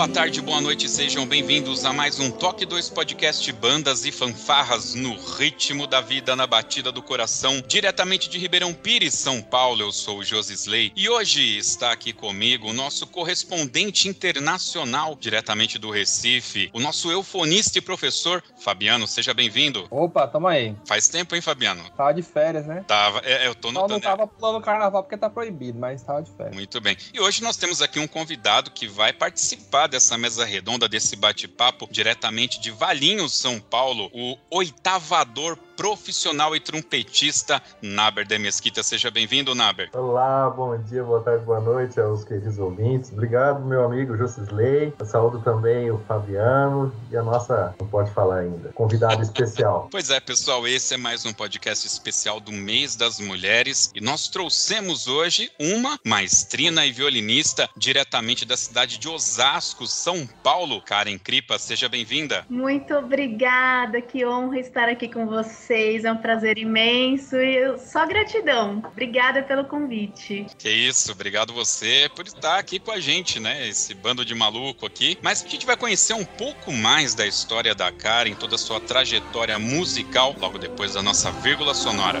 Boa tarde, boa noite, sejam bem-vindos a mais um Toque 2 Podcast Bandas e Fanfarras no ritmo da vida, na batida do coração, diretamente de Ribeirão Pires, São Paulo. Eu sou o Josisley e hoje está aqui comigo o nosso correspondente internacional, diretamente do Recife, o nosso eufonista e professor Fabiano. Seja bem-vindo. Opa, tamo aí. Faz tempo, hein, Fabiano? Tava de férias, né? Tava, é, eu tô Só não notando. tava pulando carnaval porque tá proibido, mas tava de férias. Muito bem. E hoje nós temos aqui um convidado que vai participar dessa mesa redonda, desse bate-papo, diretamente de Valinhos, São Paulo, o oitavador profissional e trompetista Naber de Mesquita. Seja bem-vindo, Naber. Olá, bom dia, boa tarde, boa noite aos queridos ouvintes. Obrigado, meu amigo Josisley. Eu saúdo também o Fabiano e a nossa, não pode falar ainda, convidado especial. Pois é, pessoal, esse é mais um podcast especial do Mês das Mulheres e nós trouxemos hoje uma maestrina e violinista diretamente da cidade de Osasco, São Paulo. Karen Kripa, seja bem-vinda. Muito obrigada, que honra estar aqui com vocês. É um prazer imenso e só gratidão. Obrigada pelo convite. Que isso, obrigado você por estar aqui com a gente, né? Esse bando de maluco aqui. Mas a gente vai conhecer um pouco mais da história da Karen, toda a sua trajetória musical, logo depois da nossa vírgula sonora.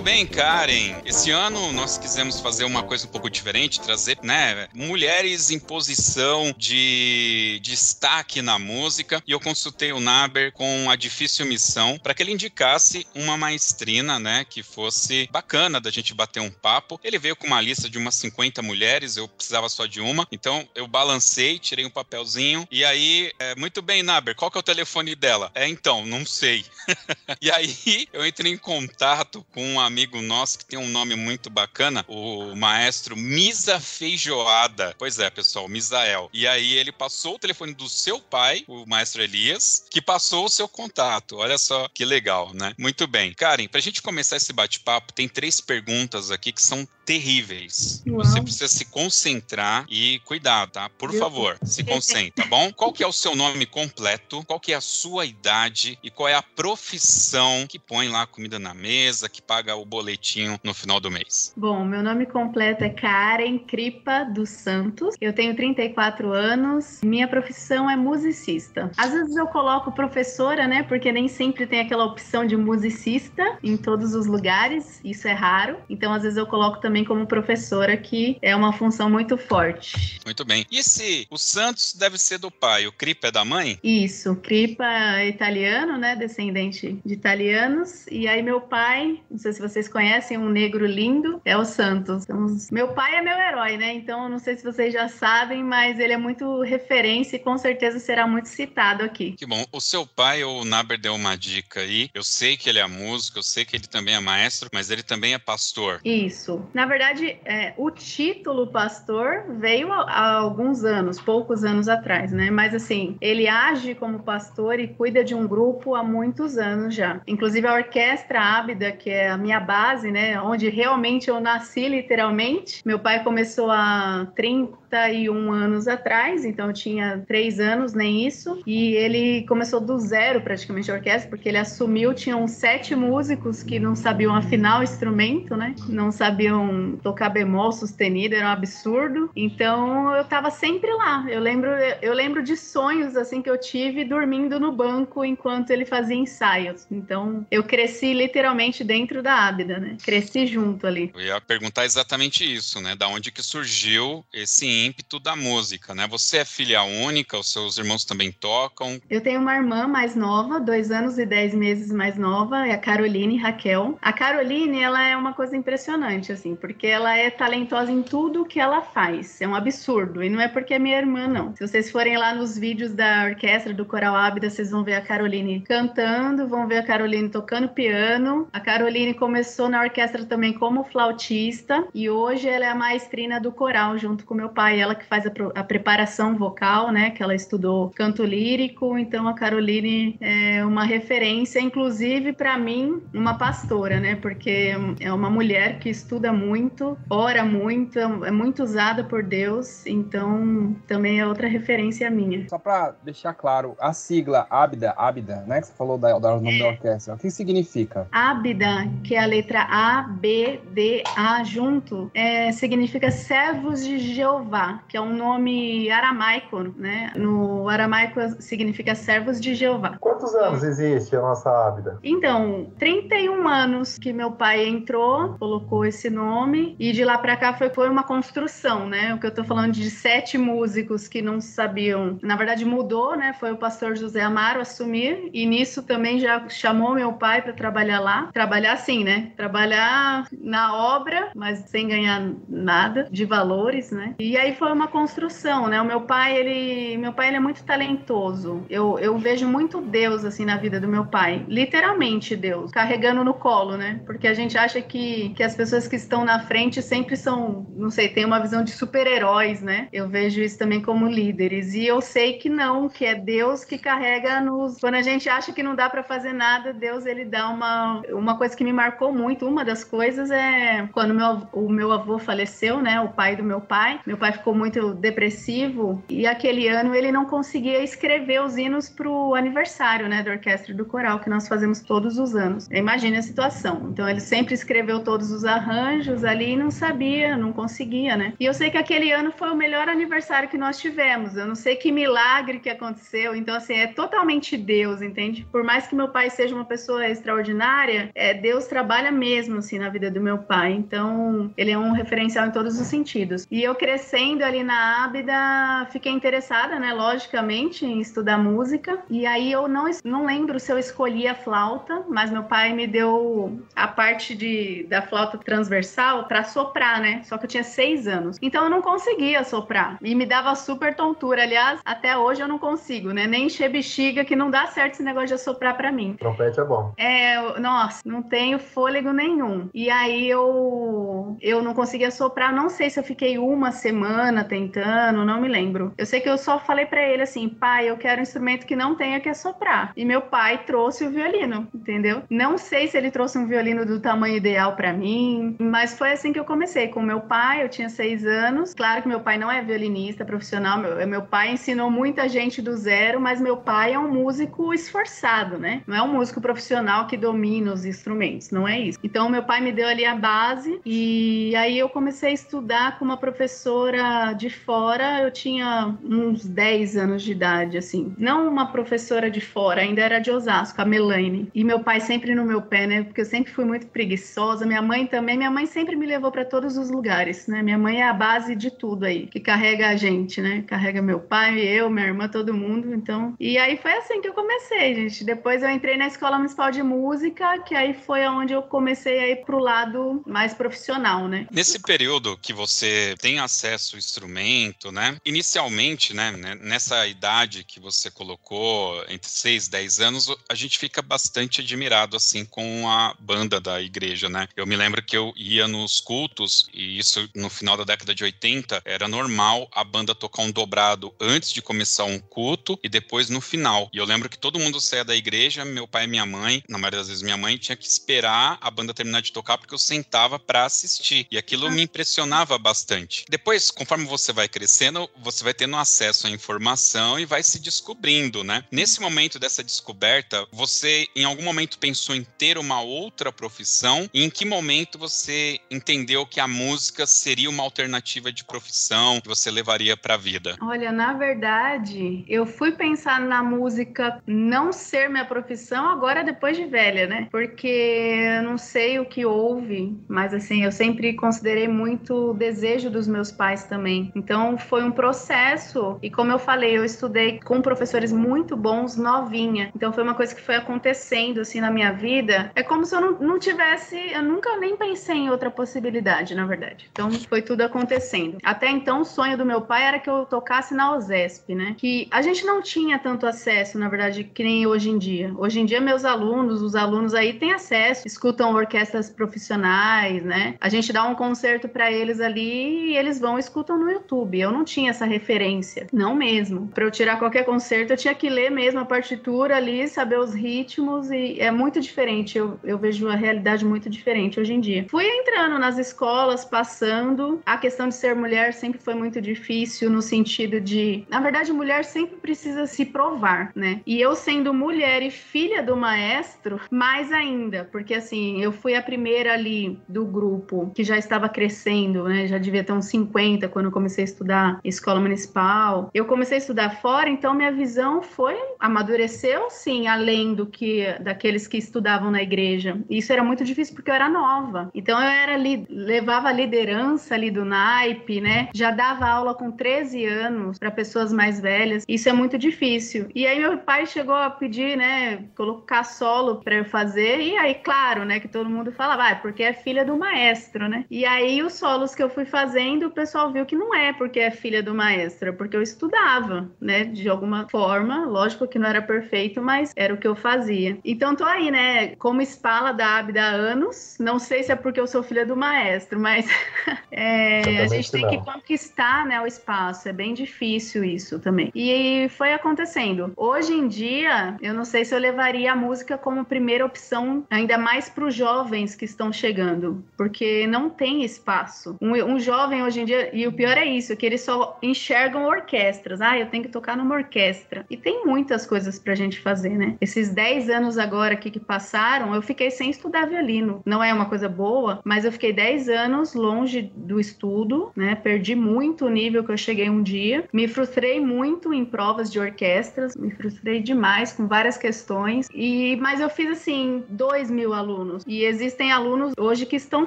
Muito bem, Karen. Esse ano nós quisemos fazer uma coisa um pouco diferente, trazer, né, mulheres em posição de destaque na música. E eu consultei o Naber com a difícil missão para que ele indicasse uma maestrina, né, que fosse bacana da gente bater um papo. Ele veio com uma lista de umas 50 mulheres, eu precisava só de uma. Então eu balancei, tirei um papelzinho e aí, é, muito bem, Naber, qual que é o telefone dela? É, então, não sei. E aí eu entrei em contato com um amigo nosso que tem um nome muito bacana, o maestro Misa Feijoada. Pois é, pessoal, Misael. E aí ele passou o telefone do seu pai, o maestro Elias, que passou o seu contato. Olha só que legal, né? Muito bem. Karen, pra gente começar esse bate-papo, tem três perguntas aqui que são terríveis. Uau. Você precisa se concentrar e cuidar, tá? Por favor, se concentre, tá bom? Qual que é o seu nome completo? Qual que é a sua idade? E qual é a profissão que põe lá a comida na mesa, que paga o boletinho no final do mês? Bom, meu nome completo é Karen Kripa dos Santos. Eu tenho 34 anos. Minha profissão é musicista. Às vezes eu coloco professora, né? Porque nem sempre tem aquela opção de musicista em todos os lugares. Isso é raro. Então, às vezes eu coloco também como professora, que é uma função muito forte. Muito bem. E esse, o Santos deve ser do pai, o Cripa é da mãe? Isso, Kripa é italiano, né? Descendente de italianos. E aí meu pai, não sei se se vocês conhecem um negro lindo, é o Santos. Então, meu pai é meu herói, né? Então, não sei se vocês já sabem, mas ele é muito referência e com certeza será muito citado aqui. Que bom. O seu pai, o Naber, deu uma dica aí. Eu sei que ele é músico, eu sei que ele também é maestro, mas ele também é pastor. Isso. Na verdade, é, o título pastor veio há, há alguns anos, poucos anos atrás, né? Mas assim, ele age como pastor e cuida de um grupo há muitos anos já. Inclusive a Orquestra Ábida, que é a minha base, né? Onde realmente eu nasci literalmente. Meu pai começou há 30 31 anos atrás, então eu tinha três anos, nem isso. E ele começou do zero praticamente a orquestra, porque ele assumiu, tinham sete músicos que não sabiam afinar o instrumento, né? Não sabiam tocar bemol sustenido, era um absurdo. Então eu tava sempre lá. Eu lembro, eu lembro de sonhos assim que eu tive dormindo no banco enquanto ele fazia ensaios. Então eu cresci literalmente dentro da Ábida, né? Cresci junto ali. Eu ia perguntar exatamente isso, né? Da onde que surgiu esse ímpeto da música, né? Você é filha única, os seus irmãos também tocam? Eu tenho uma irmã mais nova, dois anos e dez meses mais nova, é a Caroline Raquel. A Caroline, ela é uma coisa impressionante, assim, porque ela é talentosa em tudo que ela faz. É um absurdo. E não é porque é minha irmã, não. Se vocês forem lá nos vídeos da orquestra do Coral Ábida, vocês vão ver a Caroline cantando, vão ver a Caroline tocando piano. A Caroline começou na orquestra também como flautista e hoje ela é a maestrina do coral junto com meu pai pai, ela que faz a, a, preparação vocal, né? Que ela estudou canto lírico, então a Caroline é uma referência, inclusive para mim, uma pastora, né? Porque é uma mulher que estuda muito, ora muito, é muito usada por Deus, então também é outra referência minha. Só para deixar claro, a sigla Abda, Abda, né? Que você falou da, da nome da orquestra, o que significa? Abda, que é a letra A, B, D, A junto, é, significa servos de Jeová Jeová, que é um nome aramaico, né? No aramaico significa servos de Jeová. Quantos anos existe a nossa Ábida? Então, 31 anos que meu pai entrou, colocou esse nome, e de lá para cá foi, foi uma construção, né? O que eu tô falando de sete músicos que não sabiam, na verdade mudou, né? Foi o pastor José Amaro assumir, e nisso também já chamou meu pai para trabalhar lá. Trabalhar assim, né? Trabalhar na obra, mas sem ganhar nada de valores, né? E aí foi uma construção, né? O meu pai, ele, meu pai ele é muito talentoso. Eu, eu vejo muito Deus assim na vida do meu pai, literalmente Deus, carregando no colo, né? Porque a gente acha que, que as pessoas que estão na frente sempre são, não sei, tem uma visão de super-heróis, né? Eu vejo isso também como líderes e eu sei que não, que é Deus que carrega nos quando a gente acha que não dá para fazer nada, Deus ele dá uma uma coisa que me marcou muito, uma das coisas é quando meu, o meu avô faleceu, né? O pai do meu pai. Meu pai ficou muito depressivo e aquele ano ele não conseguia escrever os hinos pro aniversário, né, da orquestra do coral que nós fazemos todos os anos. Imagine a situação. Então ele sempre escreveu todos os arranjos ali e não sabia, não conseguia, né? E eu sei que aquele ano foi o melhor aniversário que nós tivemos. Eu não sei que milagre que aconteceu. Então assim, é totalmente Deus, entende? Por mais que meu pai seja uma pessoa extraordinária, é Deus trabalha mesmo assim na vida do meu pai. Então, ele é um referencial em todos os sentidos. E eu crescendo crescendo ali na Ábida, fiquei interessada, né, logicamente, em estudar música. E aí eu não, não lembro se eu escolhi a flauta, mas meu pai me deu a parte de, da flauta transversal para soprar, né? Só que eu tinha seis anos. Então eu não conseguia soprar. E me dava super tontura. Aliás, até hoje eu não consigo, né? Nem encher bexiga, que não dá certo esse negócio de soprar para mim. Trompete é bom. É, nossa, não tenho fôlego nenhum. E aí eu, eu não conseguia soprar. Não sei se eu fiquei uma semana semana tentando, não me lembro. Eu sei que eu só falei para ele assim, pai, eu quero um instrumento que não tenha que assoprar. E meu pai trouxe o violino, entendeu? Não sei se ele trouxe um violino do tamanho ideal para mim, mas foi assim que eu comecei com meu pai. Eu tinha seis anos. Claro que meu pai não é violinista profissional. Meu, meu pai ensinou muita gente do zero, mas meu pai é um músico esforçado, né? Não é um músico profissional que domina os instrumentos, não é isso. Então meu pai me deu ali a base e aí eu comecei a estudar com uma professora professora de fora, eu tinha uns 10 anos de idade, assim. Não uma professora de fora, ainda era de Osasco, a Melaine. E meu pai sempre no meu pé, né? Porque eu sempre fui muito preguiçosa. Minha mãe também. Minha mãe sempre me levou para todos os lugares, né? Minha mãe é a base de tudo aí, que carrega a gente, né? Carrega meu pai, eu, minha irmã, todo mundo. Então. E aí foi assim que eu comecei, gente. Depois eu entrei na Escola Municipal de Música, que aí foi onde eu comecei a ir pro lado mais profissional, né? Nesse período que você tem acesso ao instrumento, né? Inicialmente, né, né, nessa idade que você colocou, entre 6 e 10 anos, a gente fica bastante admirado assim com a banda da igreja, né? Eu me lembro que eu ia nos cultos e isso no final da década de 80 era normal a banda tocar um dobrado antes de começar um culto e depois no final. E eu lembro que todo mundo saía da igreja, meu pai e minha mãe, na maioria das vezes minha mãe tinha que esperar a banda terminar de tocar porque eu sentava para assistir. E aquilo me impressionava bastante. Depois, conforme você vai crescendo, você vai tendo acesso à informação e vai se descobrindo, né? Nesse momento dessa descoberta, você em algum momento pensou em ter uma outra profissão? E em que momento você entendeu que a música seria uma alternativa de profissão que você levaria para a vida? Olha, na verdade, eu fui pensar na música não ser minha profissão agora depois de velha, né? Porque eu não sei o que houve, mas assim, eu sempre considerei muito o desejo dos meus pais também. Então foi um processo e como eu falei, eu estudei com professores muito bons novinha. Então foi uma coisa que foi acontecendo assim na minha vida. É como se eu não, não tivesse, eu nunca nem pensei em outra possibilidade, na verdade. Então foi tudo acontecendo. Até então o sonho do meu pai era que eu tocasse na USESP, né? Que a gente não tinha tanto acesso, na verdade, que nem hoje em dia. Hoje em dia meus alunos, os alunos aí têm acesso, escutam orquestras profissionais, né? A gente dá um concerto para eles ali e eles vão e escutam no YouTube. Eu não tinha essa referência, não mesmo. Para eu tirar qualquer concerto, eu tinha que ler mesmo a partitura ali, saber os ritmos e é muito diferente. Eu, eu vejo a realidade muito diferente hoje em dia. Fui entrando nas escolas, passando. A questão de ser mulher sempre foi muito difícil no sentido de, na verdade, mulher sempre precisa se provar, né? E eu sendo mulher e filha do maestro, mais ainda, porque assim, eu fui a primeira ali do grupo que já estava crescendo, né? Já devia ter uns 50 quando eu comecei a estudar escola municipal. Eu comecei a estudar fora, então minha visão foi amadureceu sim, além do que daqueles que estudavam na igreja. Isso era muito difícil porque eu era nova. Então eu era ali, levava a liderança ali do naipe, né? Já dava aula com 13 anos para pessoas mais velhas. Isso é muito difícil. E aí meu pai chegou a pedir, né, colocar solo para eu fazer e aí claro, né, que todo mundo fala, vai, porque é filha do maestro, né? E aí os solos que eu fui fazendo, o pessoal viu que não é porque é filha do maestro, é porque eu estudava, né, de alguma forma, lógico que não era perfeito, mas era o que eu fazia. Então tô aí, né, como espala da Abda há anos. Não sei se é porque eu sou filha do maestro, mas é, a gente tem não. que conquistar, né, o espaço. É bem difícil isso também. E foi acontecendo. Hoje em dia, eu não sei se eu levaria a música como primeira opção, ainda mais para os jovens que estão chegando, porque não tem espaço. Um, um, jovem hoje em dia, e o pior é isso, que eles só enxergam orquestras. Ah, eu tenho que tocar numa orquestra. E tem muitas coisas pra gente fazer, né? Esses 10 anos agora aqui que passaram, eu fiquei sem estudar violino. Não é uma coisa boa, mas eu fiquei 10 anos longe do estudo, né? Perdi muito o nível que eu cheguei um dia. Me frustrei muito em provas de orquestras, me frustrei demais com várias questões. E mas eu fiz assim, 2 mil alunos. E existem alunos hoje que estão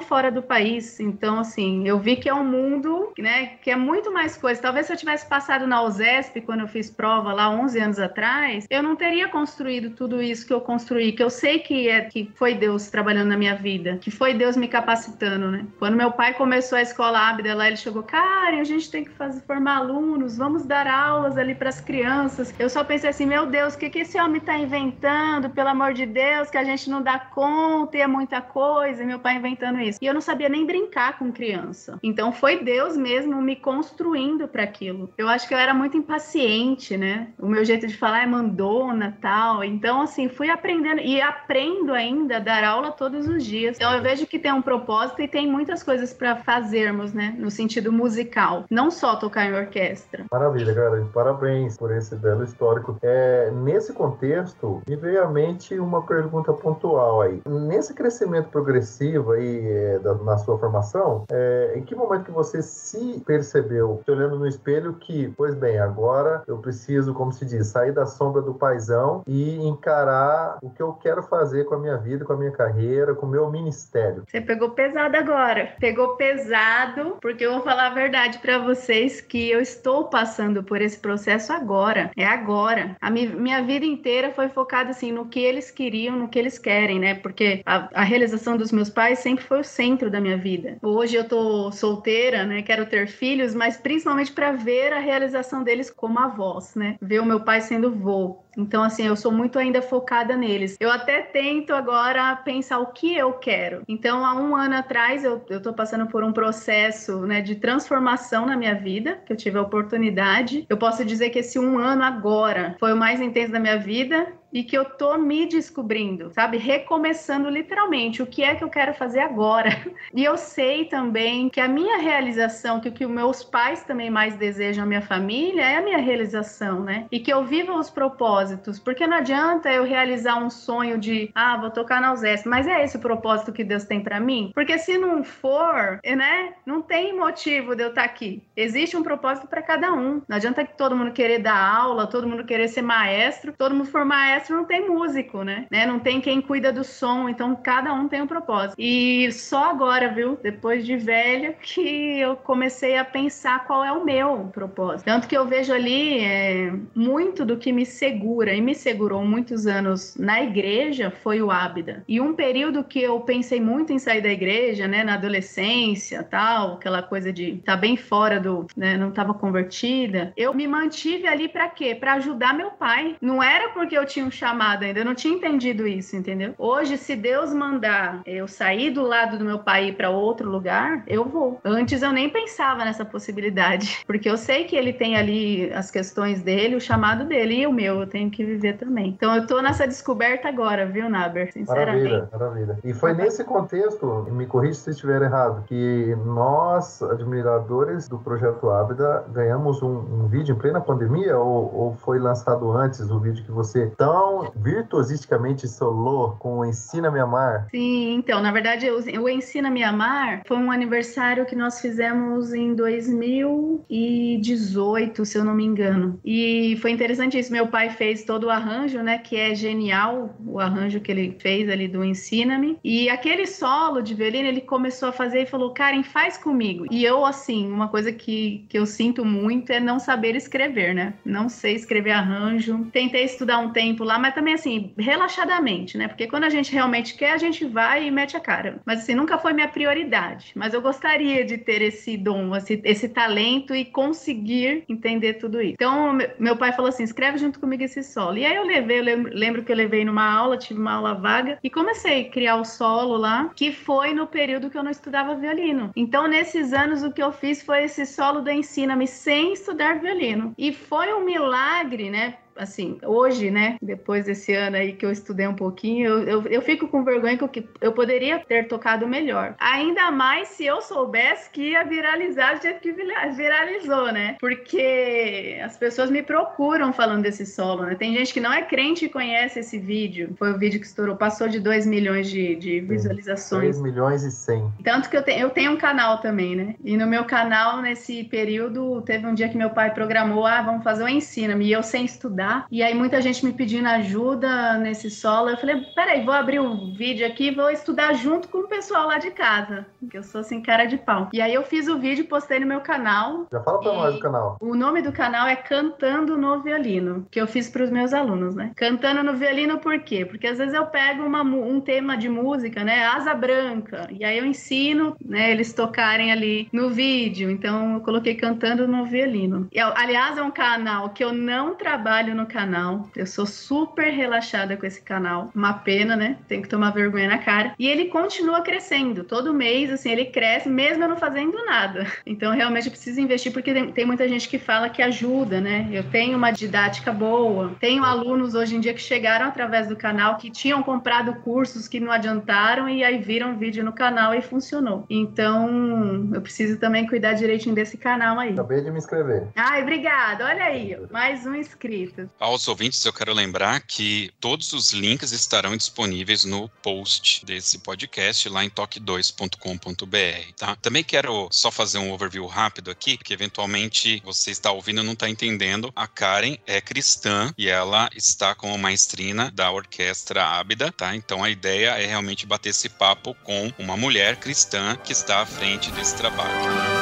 fora do país. Então, assim, eu vi que é um mundo, né, que é muito mais coisa. Talvez se eu tivesse passado na USESP quando eu fiz prova lá 11 anos atrás, eu não teria construído tudo isso que eu construí, que eu sei que é que foi Deus trabalhando na minha vida, que foi Deus me capacitando, né? Quando meu pai começou a escola Abda lá, ele chegou, cara, a gente tem que fazer formar alunos, vamos dar aulas ali para as crianças. Eu só pensei assim, meu Deus, o que que esse homem está inventando? Pelo amor de Deus, que a gente não dá conta e é muita coisa. E meu pai inventando isso. E eu não sabia nem brincar com criança. Então foi Deus mesmo me construindo para aquilo. Eu acho que eu era muito impaciente, né? O meu jeito de falar é mandona, tal. Então assim, fui aprendendo e aprendo ainda a dar aula todos os dias. Então eu vejo que tem um propósito e tem muitas coisas para fazermos, né, no sentido musical, não só tocar em orquestra. Maravilha, cara. Parabéns por esse belo histórico. É, nesse contexto, me veio à mente uma pergunta pontual aí. Nesse crescimento progressivo aí é, da, na sua formação, é, em que momento que você se percebeu, olhando no espelho, que, pois bem, agora eu preciso, como se diz, sair da sombra do paizão e encarar o que eu quero fazer com a minha vida, com a minha carreira, com o meu ministério. Você pegou pesado agora. Pegou pesado, porque eu vou falar a verdade para vocês que eu estou passando por esse processo agora. É agora. A mi minha vida inteira foi focada assim no que eles queriam, no que eles querem, né? Porque a, a realização dos meus pais sempre foi o centro da minha vida. Hoje eu tô solteira, né? Quero ter filhos, mas principalmente para ver a realização deles como avós, né? Ver o meu pai sendo vô, então, assim, eu sou muito ainda focada neles. Eu até tento agora pensar o que eu quero. Então, há um ano atrás, eu, eu tô passando por um processo né, de transformação na minha vida, que eu tive a oportunidade. Eu posso dizer que esse um ano agora foi o mais intenso da minha vida e que eu tô me descobrindo, sabe? Recomeçando literalmente o que é que eu quero fazer agora. E eu sei também que a minha realização, que o que meus pais também mais desejam, a minha família, é a minha realização, né? E que eu viva os propósitos, porque não adianta eu realizar um sonho de, ah, vou tocar na USESP, mas é esse o propósito que Deus tem para mim? Porque se não for, né, não tem motivo de eu estar tá aqui. Existe um propósito para cada um. Não adianta que todo mundo querer dar aula, todo mundo querer ser maestro, todo mundo for maestro orquestra não tem músico, né? né? Não tem quem cuida do som, então cada um tem um propósito. E só agora, viu, depois de velha, que eu comecei a pensar qual é o meu propósito. Tanto que eu vejo ali é, muito do que me segura e me segurou muitos anos na igreja foi o Ábida. E um período que eu pensei muito em sair da igreja, né, na adolescência, tal, aquela coisa de estar tá bem fora do, né, não estava convertida. Eu me mantive ali para quê? Para ajudar meu pai. Não era porque eu tinha um chamado ainda. Eu não tinha entendido isso, entendeu? Hoje, se Deus mandar eu sair do lado do meu pai para outro lugar, eu vou. Antes eu nem pensava nessa possibilidade, porque eu sei que ele tem ali as questões dele, o chamado dele e o meu, eu tenho que viver também. Então eu tô nessa descoberta agora, viu, Naber? Sinceramente. Maravilha, maravilha. E foi nesse contexto, me corrija se estiver errado, que nós, admiradores do Projeto Ábida, ganhamos um, um vídeo em plena pandemia ou, ou foi lançado antes o vídeo que você tão virtuosisticamente solou com o Ensina-me Amar? Sim, então, na verdade, o Ensina-me Amar foi um aniversário que nós fizemos em 2018, se eu não me engano. E foi interessante isso. Meu pai fez todo o arranjo, né? Que é genial, o arranjo que ele fez ali do Ensina-me. E aquele solo de violino, ele começou a fazer e falou: Karen, faz comigo. E eu, assim, uma coisa que, que eu sinto muito é não saber escrever, né? Não sei escrever arranjo. Tentei estudar um tempo lá mas também assim, relaxadamente, né? Porque quando a gente realmente quer, a gente vai e mete a cara. Mas assim, nunca foi minha prioridade. Mas eu gostaria de ter esse dom, esse, esse talento e conseguir entender tudo isso. Então, meu pai falou assim: escreve junto comigo esse solo. E aí eu levei, eu lembro, lembro que eu levei numa aula, tive uma aula vaga, e comecei a criar o solo lá, que foi no período que eu não estudava violino. Então, nesses anos, o que eu fiz foi esse solo do Ensina-me sem estudar violino. E foi um milagre, né? Assim, hoje, né, depois desse ano aí que eu estudei um pouquinho, eu, eu, eu fico com vergonha que eu poderia ter tocado melhor. Ainda mais se eu soubesse que ia viralizar do jeito que viralizou, né? Porque as pessoas me procuram falando desse solo, né? Tem gente que não é crente e conhece esse vídeo. Foi o vídeo que estourou, passou de 2 milhões de, de visualizações. 2 milhões e 100. Tanto que eu, te, eu tenho um canal também, né? E no meu canal, nesse período, teve um dia que meu pai programou, ah, vamos fazer um ensina-me, e eu sem estudar estudar. E aí muita gente me pedindo ajuda nesse solo. Eu falei, peraí, vou abrir um vídeo aqui vou estudar junto com o pessoal lá de casa. Que eu sou assim, cara de pau. E aí eu fiz o vídeo, postei no meu canal. Já fala pra nós o canal. O nome do canal é Cantando no Violino, que eu fiz para os meus alunos, né? Cantando no violino por quê? Porque às vezes eu pego uma, um tema de música, né? Asa branca. E aí eu ensino, né, eles tocarem ali no vídeo. Então eu coloquei cantando no violino. E, aliás, é um canal que eu não trabalho no canal. Eu sou super relaxada com esse canal. Uma pena, né? Tem que tomar vergonha na cara. E ele continua crescendo. Todo mês, assim, ele cresce, mesmo eu não fazendo nada. Então, realmente, eu preciso investir, porque tem, tem muita gente que fala que ajuda, né? Eu tenho uma didática boa. Tenho alunos hoje em dia que chegaram através do canal, que tinham comprado cursos que não adiantaram e aí viram vídeo no canal e funcionou. Então, eu preciso também cuidar direitinho desse canal aí. Acabei de me inscrever. Ai, obrigada. Olha aí, mais um inscrito Aos ouvintes, eu quero lembrar que todos os links estarão disponíveis no post desse podcast lá em toque2.com.br, tá? Também quero só fazer um overview rápido aqui, que eventualmente você está ouvindo e não está entendendo. A Karen é cristã e ela está como maestrina da orquestra Ábida, tá? Então a ideia é realmente bater esse papo com uma mulher cristã que está à frente desse trabalho.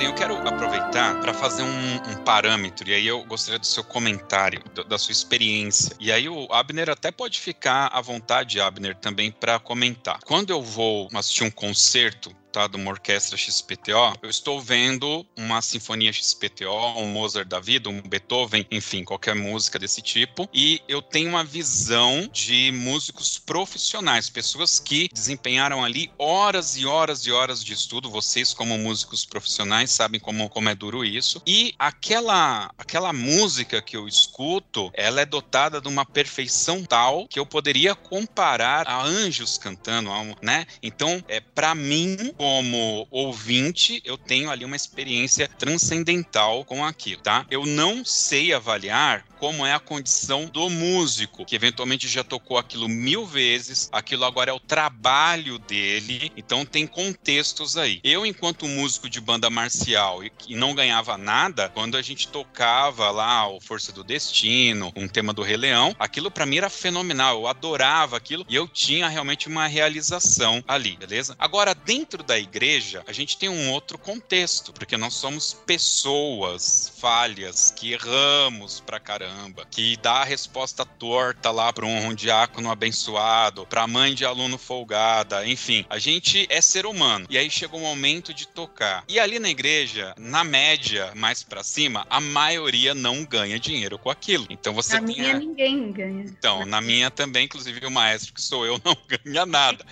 Karen, eu quero aproveitar para fazer um, um, parâmetro, e aí eu gostaria do seu comentário, do, da sua experiência. E aí o Abner até pode ficar à vontade, Abner, também para comentar. Quando eu vou assistir um concerto, tá, uma orquestra XPTO, eu estou vendo uma sinfonia XPTO, um Mozart da vida, um Beethoven, enfim, qualquer música desse tipo, e eu tenho uma visão de músicos profissionais, pessoas que desempenharam ali horas e horas e horas de estudo, vocês como músicos profissionais sabem como, como é duro isso, e aquela, aquela música que eu escuto, ela é dotada de uma perfeição tal que eu poderia comparar a anjos cantando, né? Então, é para mim como ouvinte, eu tenho ali uma experiência transcendental com aquilo, tá? Eu não sei avaliar como é a condição do músico, que eventualmente já tocou aquilo mil vezes, aquilo agora é o trabalho dele, então tem contextos aí. Eu, enquanto músico de banda marcial e, não ganhava nada, quando a gente tocava lá o Força do Destino, um tema do Rei Leão, aquilo para mim era fenomenal, eu adorava aquilo e eu tinha realmente uma realização ali, beleza? Agora, dentro da igreja, a gente tem um outro contexto, porque nós somos pessoas falhas, que erramos pra caramba que dá a resposta torta lá para um, um diácono abençoado, para mãe de aluno folgada, enfim, a gente é ser humano. E aí chega o momento de tocar. E ali na igreja, na média, mais para cima, a maioria não ganha dinheiro com aquilo. Então você Na minha ninguém ganha. Então, na minha também, inclusive o maestro que sou eu não ganha nada.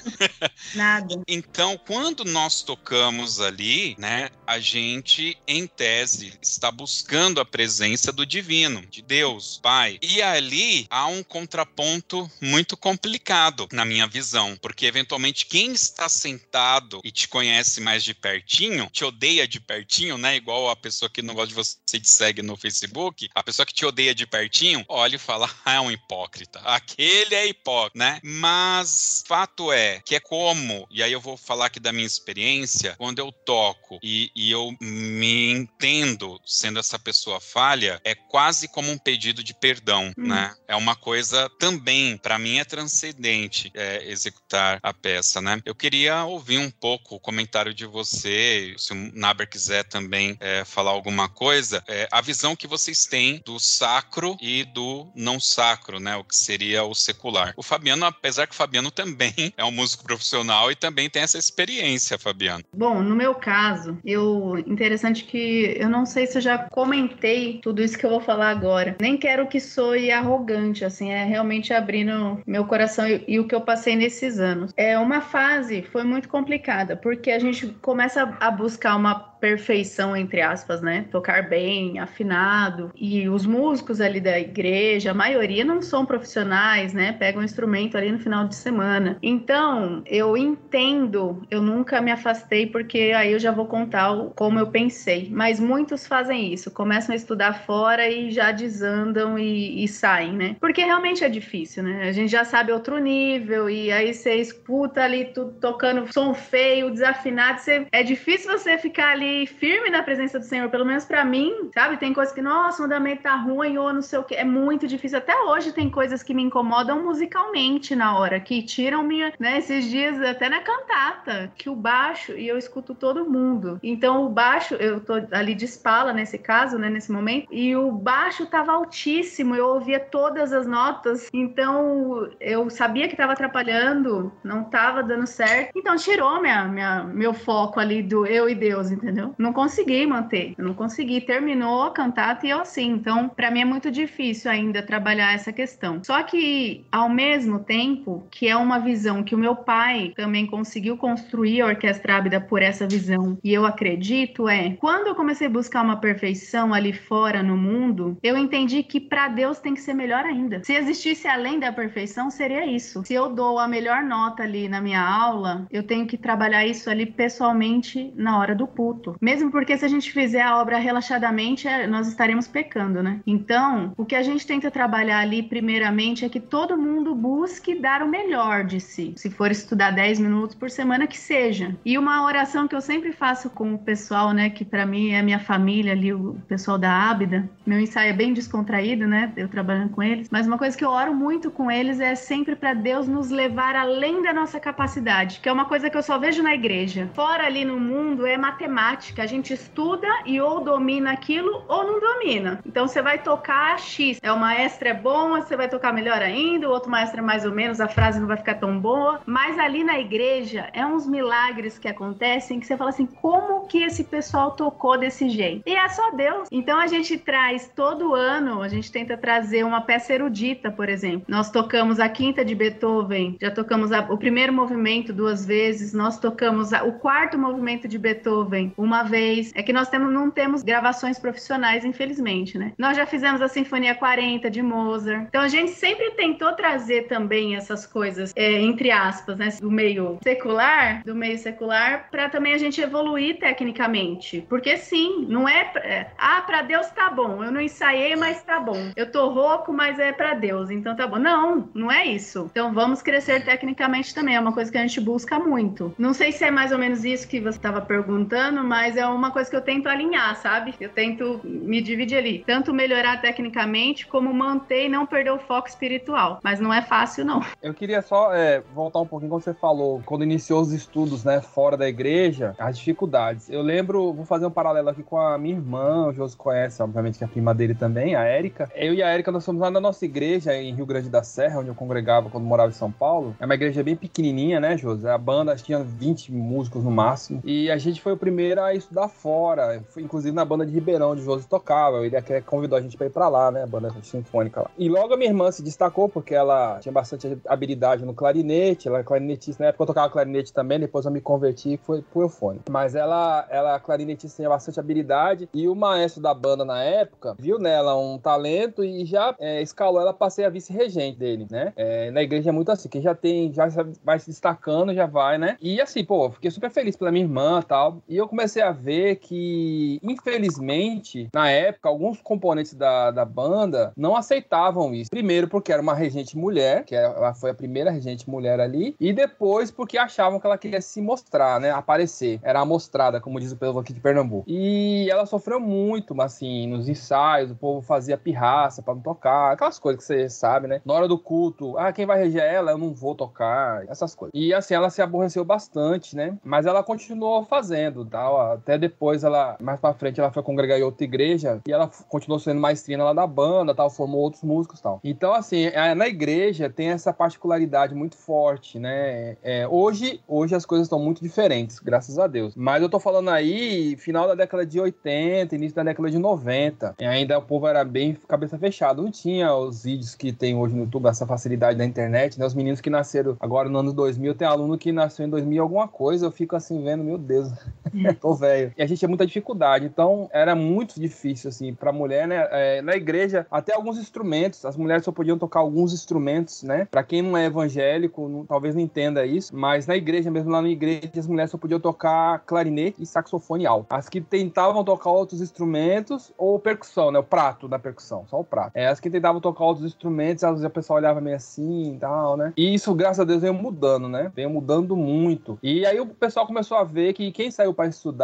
nada. Então, quando nós tocamos ali, né, a gente em tese está buscando a presença do divino, de Deus Pai. E ali há um contraponto muito complicado na minha visão, porque eventualmente quem está sentado e te conhece mais de pertinho, te odeia de pertinho, né? Igual a pessoa que não gosta de você te segue no Facebook, a pessoa que te odeia de pertinho, olha e fala: ah, é um hipócrita. Aquele é hipócrita, né? Mas fato é que é como, e aí eu vou falar aqui da minha experiência, quando eu toco e, e eu me entendo sendo essa pessoa falha, é quase como um pedido de perdão, hum. né? É uma coisa também, para mim, é transcendente é, executar a peça, né? Eu queria ouvir um pouco o comentário de você, se o Naber quiser também é, falar alguma coisa, é, a visão que vocês têm do sacro e do não sacro, né? O que seria o secular. O Fabiano, apesar que o Fabiano também é um músico profissional e também tem essa experiência, Fabiano. Bom, no meu caso, eu interessante que eu não sei se eu já comentei tudo isso que eu vou falar agora. Nem nem quero que soe arrogante, assim, é realmente abrindo meu coração e, e, o que eu passei nesses anos. É uma fase foi muito complicada, porque a gente começa a buscar uma perfeição, entre aspas, né? Tocar bem, afinado. E os músicos ali da igreja, a maioria não são profissionais, né? Pegam um instrumento ali no final de semana. Então, eu entendo, eu nunca me afastei, porque aí eu já vou contar como eu pensei. Mas muitos fazem isso, começam a estudar fora e já desandam e, e saem, né? Porque realmente é difícil, né? A gente já sabe outro nível, e aí você escuta ali tudo tocando som feio, desafinado. Você... É difícil você ficar ali firme na presença do Senhor, pelo menos para mim, sabe? Tem coisas que, nossa, o andamento tá ruim ou não sei o que. É muito difícil. Até hoje tem coisas que me incomodam musicalmente na hora, que tiram minha, né? Esses dias, até na cantata, que o baixo, e eu escuto todo mundo. Então o baixo, eu tô ali de espala nesse caso, né? Nesse momento, e o baixo tava altíssimo, eu ouvia todas as notas, então eu sabia que tava atrapalhando, não tava dando certo. Então tirou minha, minha, meu foco ali do eu e Deus, entendeu? Entendeu? Não consegui manter, não consegui. Terminou a cantata e eu assim. Então, para mim é muito difícil ainda trabalhar essa questão. Só que, ao mesmo tempo, que é uma visão que o meu pai também conseguiu construir a Orquestra Ábida por essa visão, e eu acredito, é quando eu comecei a buscar uma perfeição ali fora no mundo, eu entendi que para Deus tem que ser melhor ainda. Se existisse além da perfeição, seria isso. Se eu dou a melhor nota ali na minha aula, eu tenho que trabalhar isso ali pessoalmente na hora do culto. Mesmo porque se a gente fizer a obra relaxadamente, é, nós estaremos pecando, né? Então, o que a gente tenta trabalhar ali primeiramente é que todo mundo busque dar o melhor de si. Se for estudar 10 minutos por semana que seja. E uma oração que eu sempre faço com o pessoal, né, que para mim é minha família ali, o pessoal da Ábida. Meu ensaio é bem descontraído, né? Eu trabalhando com eles, mas uma coisa que eu oro muito com eles é sempre para Deus nos levar além da nossa capacidade, que é uma coisa que eu só vejo na igreja. Fora ali no mundo é matemática, a gente estuda e ou domina aquilo ou não domina. Então você vai tocar X, é o maestro é bom, você vai tocar melhor ainda, o outro maestro é mais ou menos, a frase não vai ficar tão boa, mas ali na igreja é uns milagres que acontecem que você fala assim, como que esse pessoal tocou desse jeito? E é só Deus. Então a gente traz todo ano, a gente tenta trazer uma peça erudita, por exemplo. Nós tocamos a quinta de Beethoven, já tocamos a, o primeiro movimento duas vezes, nós tocamos a, o quarto movimento de Beethoven uma vez. É que nós temos, não temos gravações profissionais, infelizmente, né? Nós já fizemos a Sinfonia 40 de Mozart. Então a gente sempre tentou trazer também essas coisas, é, entre aspas, né, do meio secular, do meio secular, para também a gente evoluir tecnicamente. Porque sim, não é, é ah, para Deus tá bom. Eu não ensaiei, mas tá bom. Eu tô rouco, mas é para Deus, então tá bom. Não, não é isso. Então vamos crescer tecnicamente também, é uma coisa que a gente busca muito. Não sei se é mais ou menos isso que você estava perguntando, mas é uma coisa que eu tento alinhar, sabe? Eu tento me dividir ali, tanto melhorar tecnicamente como manter e não perder o foco espiritual. Mas não é fácil, não. Eu queria só é, voltar um pouquinho quando você falou, quando iniciou os estudos, né, fora da igreja, as dificuldades. Eu lembro, vou fazer um paralelo aqui com a minha irmã, o Josi conhece, obviamente, que é a prima dele também, a Érica. Eu e a Érica, nós fomos lá na nossa igreja em Rio Grande da Serra, onde eu congregava quando morava em São Paulo. É uma igreja bem pequenininha, né, Josi? A banda tinha 20 músicos no máximo. E a gente foi o primeiro a estudar fora. Inclusive na banda de Ribeirão, onde o Josi tocava. Ele convidou a gente pra ir pra lá, né? A banda sinfônica lá. E logo a minha irmã se destacou, porque ela tinha bastante habilidade no clarinete. Ela é clarinetista. Na época eu tocava clarinete também, depois eu me converti e foi pro eufone. Mas ela, ela clarinetista, tinha bastante habilidade. E o maestro da banda na época viu nela um talento e já é, escalou ela pra ser a vice-regente dele, né? É, na igreja é muito assim, quem já tem, já vai se destacando, já vai, né? E assim, pô, fiquei super feliz pela minha irmã tal. E eu comecei a ver que, infelizmente, na época, alguns componentes da, da banda não aceitavam isso. Primeiro, porque era uma regente mulher, que ela foi a primeira regente mulher ali, e depois porque achavam que ela queria se mostrar, né? Aparecer. Era amostrada, como diz o povo aqui de Pernambuco. E ela sofreu muito, assim, nos ensaios, o povo fazia pirraça pra não tocar, aquelas coisas que você sabe, né? Na hora do culto, ah, quem vai reger ela, eu não vou tocar, essas coisas. E assim, ela se aborreceu bastante, né? Mas ela continuou fazendo, tal. Até depois, ela, mais pra frente, ela foi congregar em outra igreja e ela continuou sendo maestrina lá da banda, tal, formou outros músicos tal. Então, assim, na igreja tem essa particularidade muito forte, né? É, hoje, hoje as coisas estão muito diferentes, graças a Deus. Mas eu tô falando aí, final da década de 80, início da década de 90. E ainda o povo era bem cabeça fechada. Não tinha os vídeos que tem hoje no YouTube, essa facilidade da internet, né? Os meninos que nasceram agora no ano 2000, tem aluno que nasceu em 2000 alguma coisa, eu fico assim vendo, meu Deus, tô velho. E a gente tinha muita dificuldade, então era muito difícil, assim, pra mulher, né? É, na igreja, até alguns instrumentos, as mulheres só podiam tocar alguns instrumentos, né? Pra quem não é evangélico, não, talvez não entenda isso, mas na igreja, mesmo lá na igreja, as mulheres só podiam tocar clarinete e saxofone alto. As que tentavam tocar outros instrumentos, ou percussão, né? O prato da percussão, só o prato. É, as que tentavam tocar outros instrumentos, às vezes olhava meio assim e tal, né? E isso, graças a Deus, veio mudando, né? Veio mudando muito. E aí o pessoal começou a ver que quem saiu para estudar,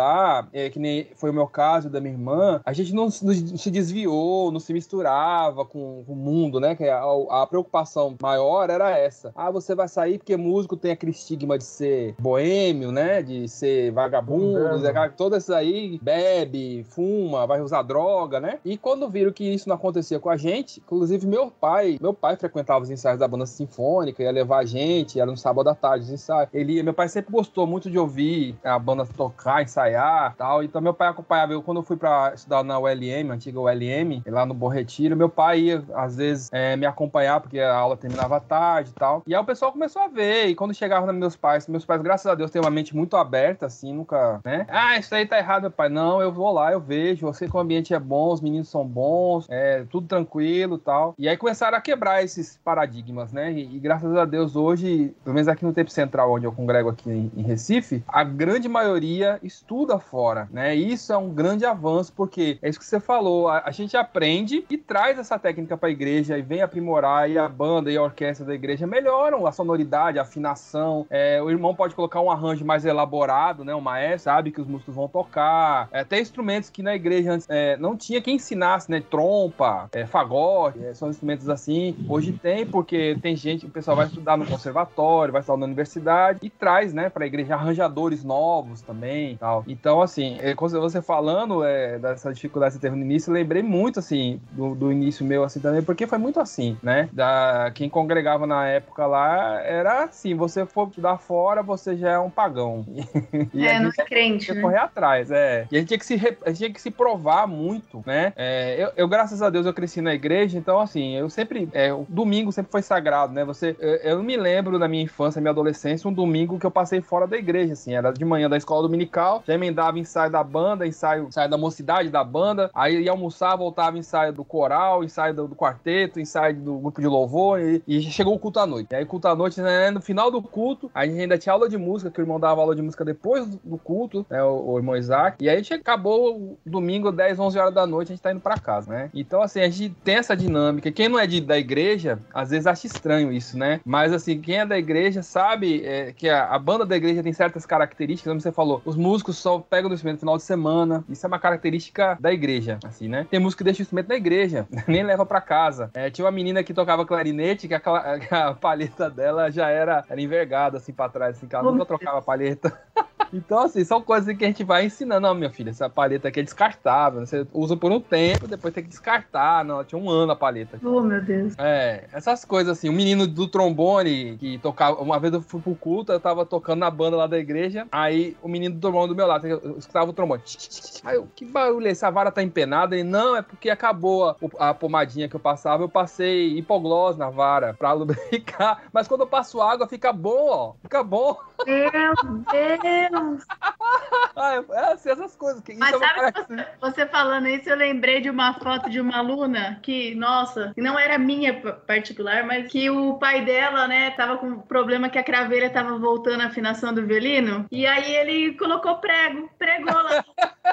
é, que nem foi o meu caso da minha irmã, a gente não, não se desviou, não se misturava com, com o mundo, né? Que a, a, preocupação maior era essa. Ah, você vai sair porque músico tem aquele estigma de ser boêmio, né? De ser vagabundo, todas essas aí bebe, fuma, vai usar droga, né? E quando viram que isso não acontecia com a gente, inclusive meu pai, meu pai frequentava os ensaios da banda sinfônica, ia levar a gente, era no sábado à tarde os ensaios. Ele, meu pai sempre gostou muito de ouvir a banda tocar, ensaiar ensaiar tal. Então meu pai acompanhava eu quando eu fui pra estudar na ULM, antiga ULM, lá no Bom Retiro. Meu pai ia, às vezes, é, me acompanhar, porque a aula terminava tarde e tal. E aí o pessoal começou a ver. E quando chegava nos meus pais, meus pais, graças a Deus, têm uma mente muito aberta, assim, nunca, né? Ah, isso aí tá errado, meu pai. Não, eu vou lá, eu vejo. Eu sei que o ambiente é bom, os meninos são bons, é tudo tranquilo tal. E aí começaram a quebrar esses paradigmas, né? E, e graças a Deus, hoje, pelo menos aqui no Tempo Central, onde eu congrego aqui em, em Recife, a grande maioria estuda fora, né? E isso é um grande avanço, porque é isso que você falou, a, a gente aprende e traz essa técnica para a igreja e vem aprimorar, e a banda e a orquestra da igreja melhoram a sonoridade, a afinação. É, o irmão pode colocar um arranjo mais elaborado, né? O maestro sabe que os músicos vão tocar. É, até instrumentos que na igreja antes é, não tinha quem ensinasse, né? Trompa, é, fagote, é, são instrumentos assim. Hoje tem, porque tem gente, o pessoal vai estudar no conservatório, vai estudar na universidade e traz, né, para a igreja arranjadores novos também tal. Então, assim, é, quando você falando é, dessa dificuldade que você teve no início, eu lembrei muito, assim, do, do, início meu, assim, também, porque foi muito assim, né? Da, quem congregava na época lá era assim, você for estudar fora, você já é um pagão. e é, não é crente, né? correr atrás, é. E a gente tinha que se, a gente tinha que se provar muito, né? É, eu, eu, graças a Deus, eu cresci na igreja, então, assim, eu sempre, é, o domingo sempre foi sagrado, né? Você, eu, eu me lembro da minha infância, minha adolescência, um domingo que eu passei fora da igreja, assim, era de manhã da escola dominical, já emendava ensaio da banda, ensaio, ensaio da mocidade da banda, aí ia almoçar, voltava ensaio do coral, ensaio do, do quarteto, ensaio do grupo de louvor, e, e, chegou o culto à noite. E aí, culto à noite, né, no final do culto, a gente ainda tinha aula de música, que o irmão dava aula de música depois do, culto, né, o, o, irmão Isaac, e aí a gente acabou o domingo, 10, 11 horas da noite, a gente tá indo pra casa, né? Então, assim, a gente tem essa dinâmica. Quem não é de, da igreja, às vezes acha estranho isso, né? Mas, assim, quem é da igreja sabe é, que a, a, banda da igreja tem certas características, como você falou, os músicos só pegam o instrumento no final de semana, isso é uma característica da igreja, assim, né? Tem músico que deixa o instrumento na igreja, nem leva para casa. É, tinha uma menina que tocava clarinete, que a, a, palheta dela já era, era envergada, assim, pra trás, assim, que ela nunca trocava a palheta. Então, assim, são coisas que a gente vai ensinando. Não, minha filha, essa paleta aqui é descartável. Você usa por um tempo, depois tem que descartar. Não, tinha um ano a paleta. Oh, meu Deus. É, essas coisas assim. O menino do trombone que tocava. Uma vez eu fui pro culto, eu tava tocando na banda lá da igreja. Aí o menino do trombone do meu lado, eu escutava o trombone. Aí eu, que barulho é esse? A vara tá empenada? Ele, não, é porque acabou a, a pomadinha que eu passava. Eu passei hipoglós na vara pra lubrificar. Mas quando eu passo água, fica bom, ó. Fica bom. Meu Deus! ah, é assim, essas coisas. Que Mas sabe, você, você, falando isso, eu lembrei de uma foto de uma aluna que, nossa, não era minha particular, mas que o pai dela, né, tava com um problema que a craveira tava voltando a afinação do violino, e aí ele colocou prego, pregou lá.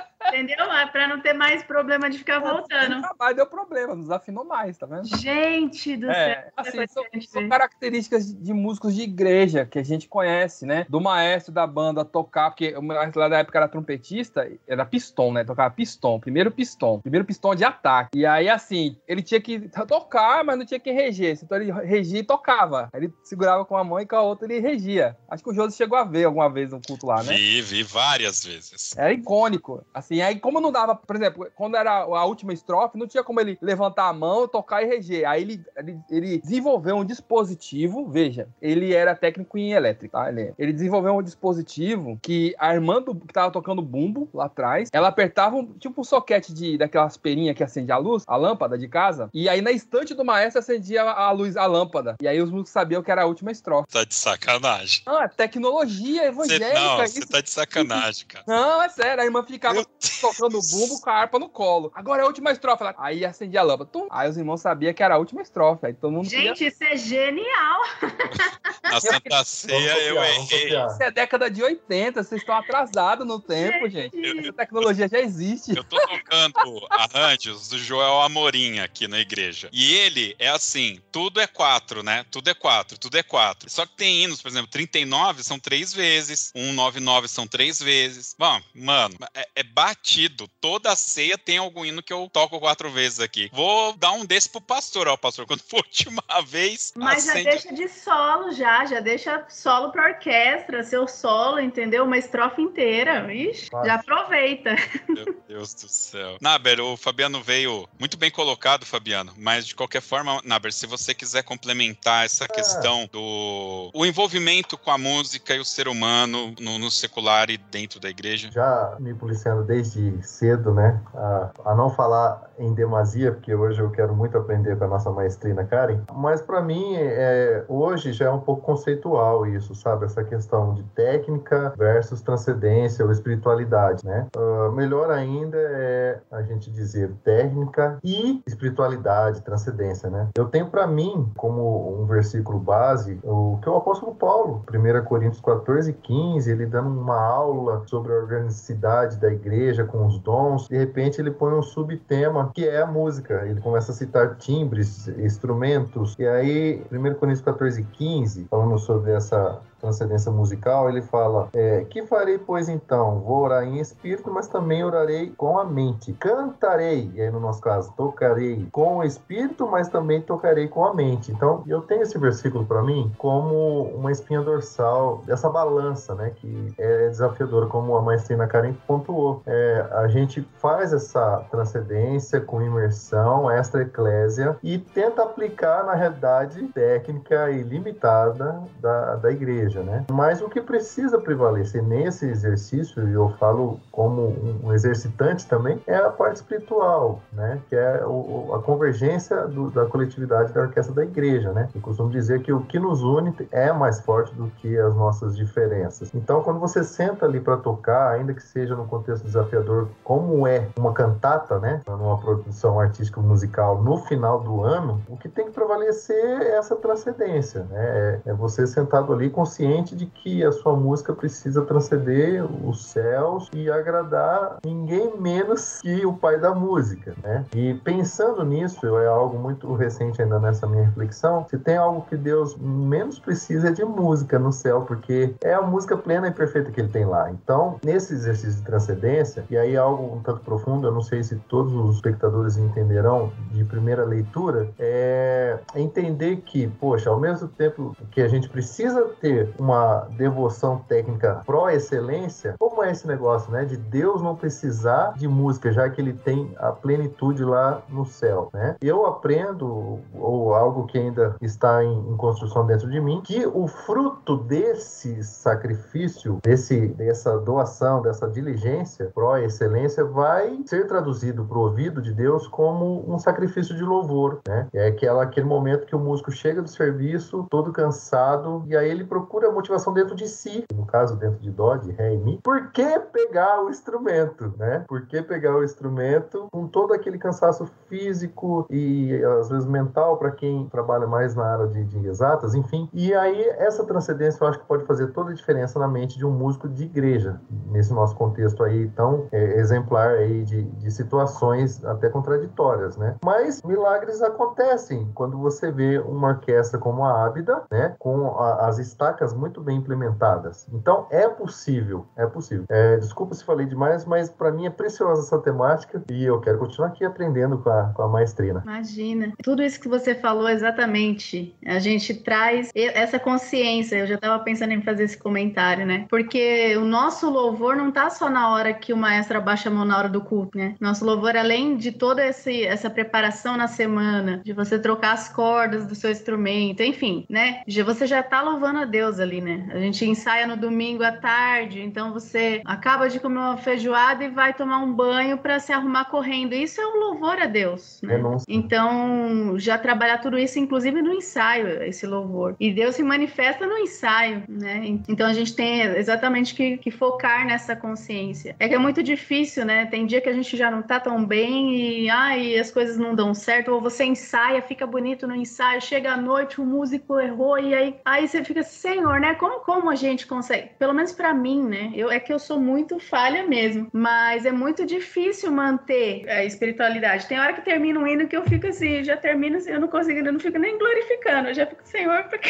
Entendeu? É pra não ter mais problema de ficar voltando. Mas deu problema, nos afinou mais, tá vendo? Gente do é, céu. Assim, são, são, características de músicos de igreja que a gente conhece, né? Do maestro da banda tocar, porque o maestro lá da época era trompetista, era pistão, né? Tocava pistão, primeiro pistão, primeiro pistão de ataque. E aí, assim, ele tinha que tocar, mas não tinha que reger. Então ele regia e tocava. Ele segurava com uma mão e com a outra ele regia. Acho que o José chegou a ver alguma vez um culto lá, né? Vi, vi várias vezes. Era icônico. Assim, aí, como não dava, por exemplo, quando era a última estrofe, não tinha como ele levantar a mão, tocar e reger. Aí ele, ele, ele desenvolveu um dispositivo, veja, ele era técnico em elétrica, tá? Ele, ele desenvolveu um dispositivo que a irmã do, que tava tocando bumbo lá atrás, ela apertava um, tipo um soquete de, daquelas perinhas que acende a luz, a lâmpada de casa, e aí na estante do maestro acendia a luz, a lâmpada. E aí os músicos sabiam que era a última estrofe. Tá de sacanagem. Ah, tecnologia evangélica. Cê, não, você tá de sacanagem, cara. Não, é sério, a irmã ficava tocando o bumbo com a harpa no colo. Agora é a última estrofe. Aí acendia a lâmpada. Tum. Aí os irmãos sabiam que era a última estrofe. Aí todo mundo. Gente, queria... isso é genial. Na Santa Ceia eu errei. Isso é década de 80. Vocês estão atrasados no tempo, gente. gente. Essa tecnologia já existe. Eu tô tocando arranjos do Joel Amorim aqui na igreja. E ele é assim: tudo é quatro, né? Tudo é quatro, tudo é quatro. Só que tem hinos, por exemplo, 39 são três vezes, 199 são três vezes. Bom, mano, é, é batido. Toda ceia tem algum hino que eu toco quatro vezes aqui. Vou dar um desse pro pastor, ó, pastor, quando for a última vez. Mas acende... já deixa de solo, já, já deixa solo pra orquestra, seu solo, entendeu? Uma estrofe inteira. Ixi, já aproveita. Meu Deus do céu. Naber, o Fabiano veio muito bem colocado, Fabiano, mas de qualquer forma, Naber, se você quiser complementar essa É. questão do o envolvimento com a música e o ser humano no, no secular e dentro da igreja. Já me policiando desde cedo, né? A, a não falar em demasia, porque hoje eu quero muito aprender com a nossa maestrina Karen. Mas para mim, é, hoje já é um pouco conceitual isso, sabe? Essa questão de técnica versus transcendência ou espiritualidade, né? Uh, melhor ainda é a gente dizer técnica e espiritualidade, transcendência, né? Eu tenho para mim, como um versículo base, o que o apóstolo Paulo, 1 Coríntios 14, 15, ele dando uma aula sobre a organicidade da igreja com os dons, de repente ele põe um subtema que é a música. Ele começa a citar timbres, instrumentos, e aí, 1 Coríntios 14, 15, falando sobre essa transcendência musical, ele fala: é, Que farei, pois então? Vou orar em espírito, mas também orarei com a mente. Cantarei, e aí no nosso caso, tocarei com o espírito, mas também tocarei com a mente. Então, eu tenho esse versículo para mim como uma espinha dorsal dessa balança, né? Que é desafiadora, como a maestrina Karen pontuou. É, a gente faz essa transcendência com imersão, extra eclésia, e tenta aplicar na realidade técnica e limitada da, da igreja né? Mas o que precisa prevalecer nesse exercício, e eu falo como um exercitante também, é a parte espiritual, né? Que é o, a convergência do, da coletividade da orquestra da igreja, né? Eu costumo dizer que o que nos une é mais forte do que as nossas diferenças. Então, quando você senta ali para tocar, ainda que seja no contexto desafiador, como é uma cantata, né? Numa produção artística musical no final do ano, o que tem que prevalecer é essa transcendência, né? É, é você sentado ali consciente consciente de que a sua música precisa transcender os céus e agradar ninguém menos que o pai da música, né? E pensando nisso, é algo muito recente ainda nessa minha reflexão, se tem algo que Deus menos precisa é de música no céu, porque é a música plena e perfeita que ele tem lá. Então, nesse exercício de transcendência, e aí algo um tanto profundo, eu não sei se todos os espectadores entenderão de primeira leitura, é entender que, poxa, ao mesmo tempo que a gente precisa ter uma devoção técnica pró-excelência, como é esse negócio, né? De Deus não precisar de música, já que ele tem a plenitude lá no céu, né? Eu aprendo, ou algo que ainda está em, em construção dentro de mim, que o fruto desse sacrifício, desse, dessa doação, dessa diligência pró-excelência, vai ser traduzido para o ouvido de Deus como um sacrifício de louvor, né? É aquela, aquele momento que o músico chega do serviço, todo cansado, e aí ele procura a motivação dentro de si, no caso dentro de Dó, de Ré e Mi. Por que pegar o instrumento, né? Por que pegar o instrumento com todo aquele cansaço físico e às vezes mental para quem trabalha mais na área de, de, exatas, enfim. E aí essa transcendência eu acho que pode fazer toda a diferença na mente de um músico de igreja, nesse nosso contexto aí tão é, exemplar aí de, de situações até contraditórias, né? Mas milagres acontecem quando você vê uma orquestra como a Ábida, né? Com a, as estacas muito bem implementadas. Então é possível, é possível. É, desculpa se falei demais, mas para mim é preciosa essa temática e eu quero continuar aqui aprendendo com a, com a maestrina. Imagina. Tudo isso que você falou exatamente, a gente traz essa consciência. Eu já estava pensando em fazer esse comentário, né? Porque o nosso louvor não tá só na hora que o maestro abaixa a mão na hora do culto, né? Nosso louvor, além de toda esse, essa preparação na semana, de você trocar as cordas do seu instrumento, enfim, né? Você já tá louvando a Deus ali, né? A gente ensaia no domingo à tarde, então você acaba de comer uma feijoada e vai tomar um banho para se arrumar correndo. Isso é um louvor a Deus, né? Então, já trabalhar tudo isso, inclusive no ensaio, esse louvor. E Deus se manifesta no ensaio, né? Então a gente tem exatamente que, que focar nessa consciência. É que é muito difícil, né? Tem dia que a gente já não tá tão bem e, ai, as coisas não dão certo, ou você ensaia, fica bonito no ensaio, chega à noite, o músico errou e aí, aí você fica, Senhor, né? Como, como a gente consegue? Pelo menos para mim, né? Eu, é que eu sou muito falha mesmo, mas é muito difícil manter a espiritualidade. Tem hora que termina um hino que eu fico assim, já termino assim, eu não consigo, eu não fico nem glorificando, eu já fico, Senhor, por que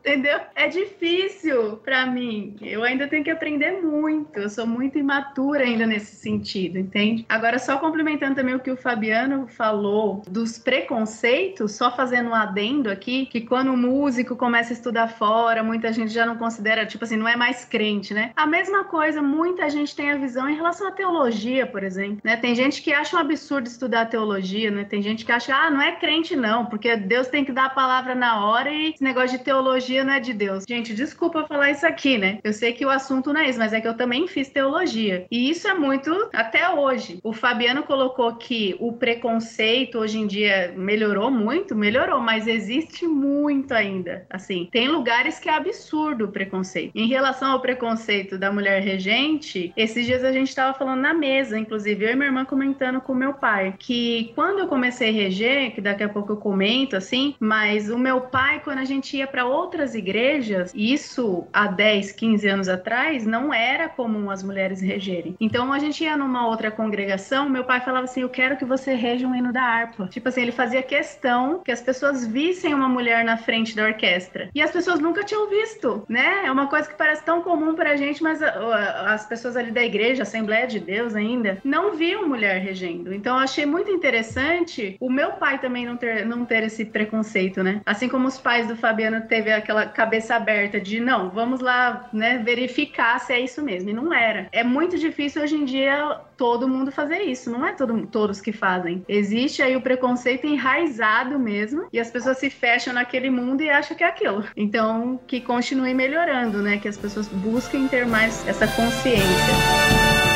entendeu? É difícil para mim. Eu ainda tenho que aprender muito. Eu sou muito imatura ainda nesse sentido, entende? Agora, só complementando também o que o Fabiano falou dos preconceitos, só fazendo um adendo aqui, que quando o músico começa a estudar fora, muita gente já não considera, tipo assim, não é mais crente, né? A mesma coisa, muita gente tem a visão em relação à teologia, por exemplo, né? Tem gente que acha um absurdo estudar teologia, né? Tem gente que acha, ah, não é crente não, porque Deus tem que dar a palavra na hora e esse negócio de teologia não é de Deus. Gente, desculpa falar isso aqui, né? Eu sei que o assunto não é isso, mas é que eu também fiz teologia. E isso é muito até hoje. O Fabiano colocou que o preconceito hoje em dia melhorou muito, melhorou, mas existe muito ainda. Assim, tem lugares que é absurdo o preconceito. Em relação ao preconceito da mulher regente, esses dias a gente estava falando na mesa, inclusive eu e minha irmã comentando com meu pai, que quando eu comecei a reger, que daqui a pouco eu comento assim, mas o meu pai, quando a gente ia para outras igrejas, isso há 10, 15 anos atrás, não era comum as mulheres regerem. Então a gente ia numa outra congregação, meu pai falava assim: Eu quero que você reja um hino da harpa. Tipo assim, ele fazia questão que as pessoas vissem uma mulher na frente da orquestra. E as pessoas nunca tinham visto, né? É uma coisa que parece tão comum pra gente, mas as pessoas ali da igreja, Assembleia de Deus ainda, não viam mulher regendo. Então eu achei muito interessante o meu pai também não ter, não ter esse preconceito, né? Assim como os pais do Fabiano teve aquela cabeça aberta de não, vamos lá, né, verificar se é isso mesmo. E não era. É muito difícil hoje em dia todo mundo fazer isso, não é todo, todos que fazem. Existe aí o preconceito enraizado mesmo e as pessoas se fecham naquele mundo e acham que é aquilo. Então, que continue melhorando, né? Que as pessoas busquem ter mais essa consciência.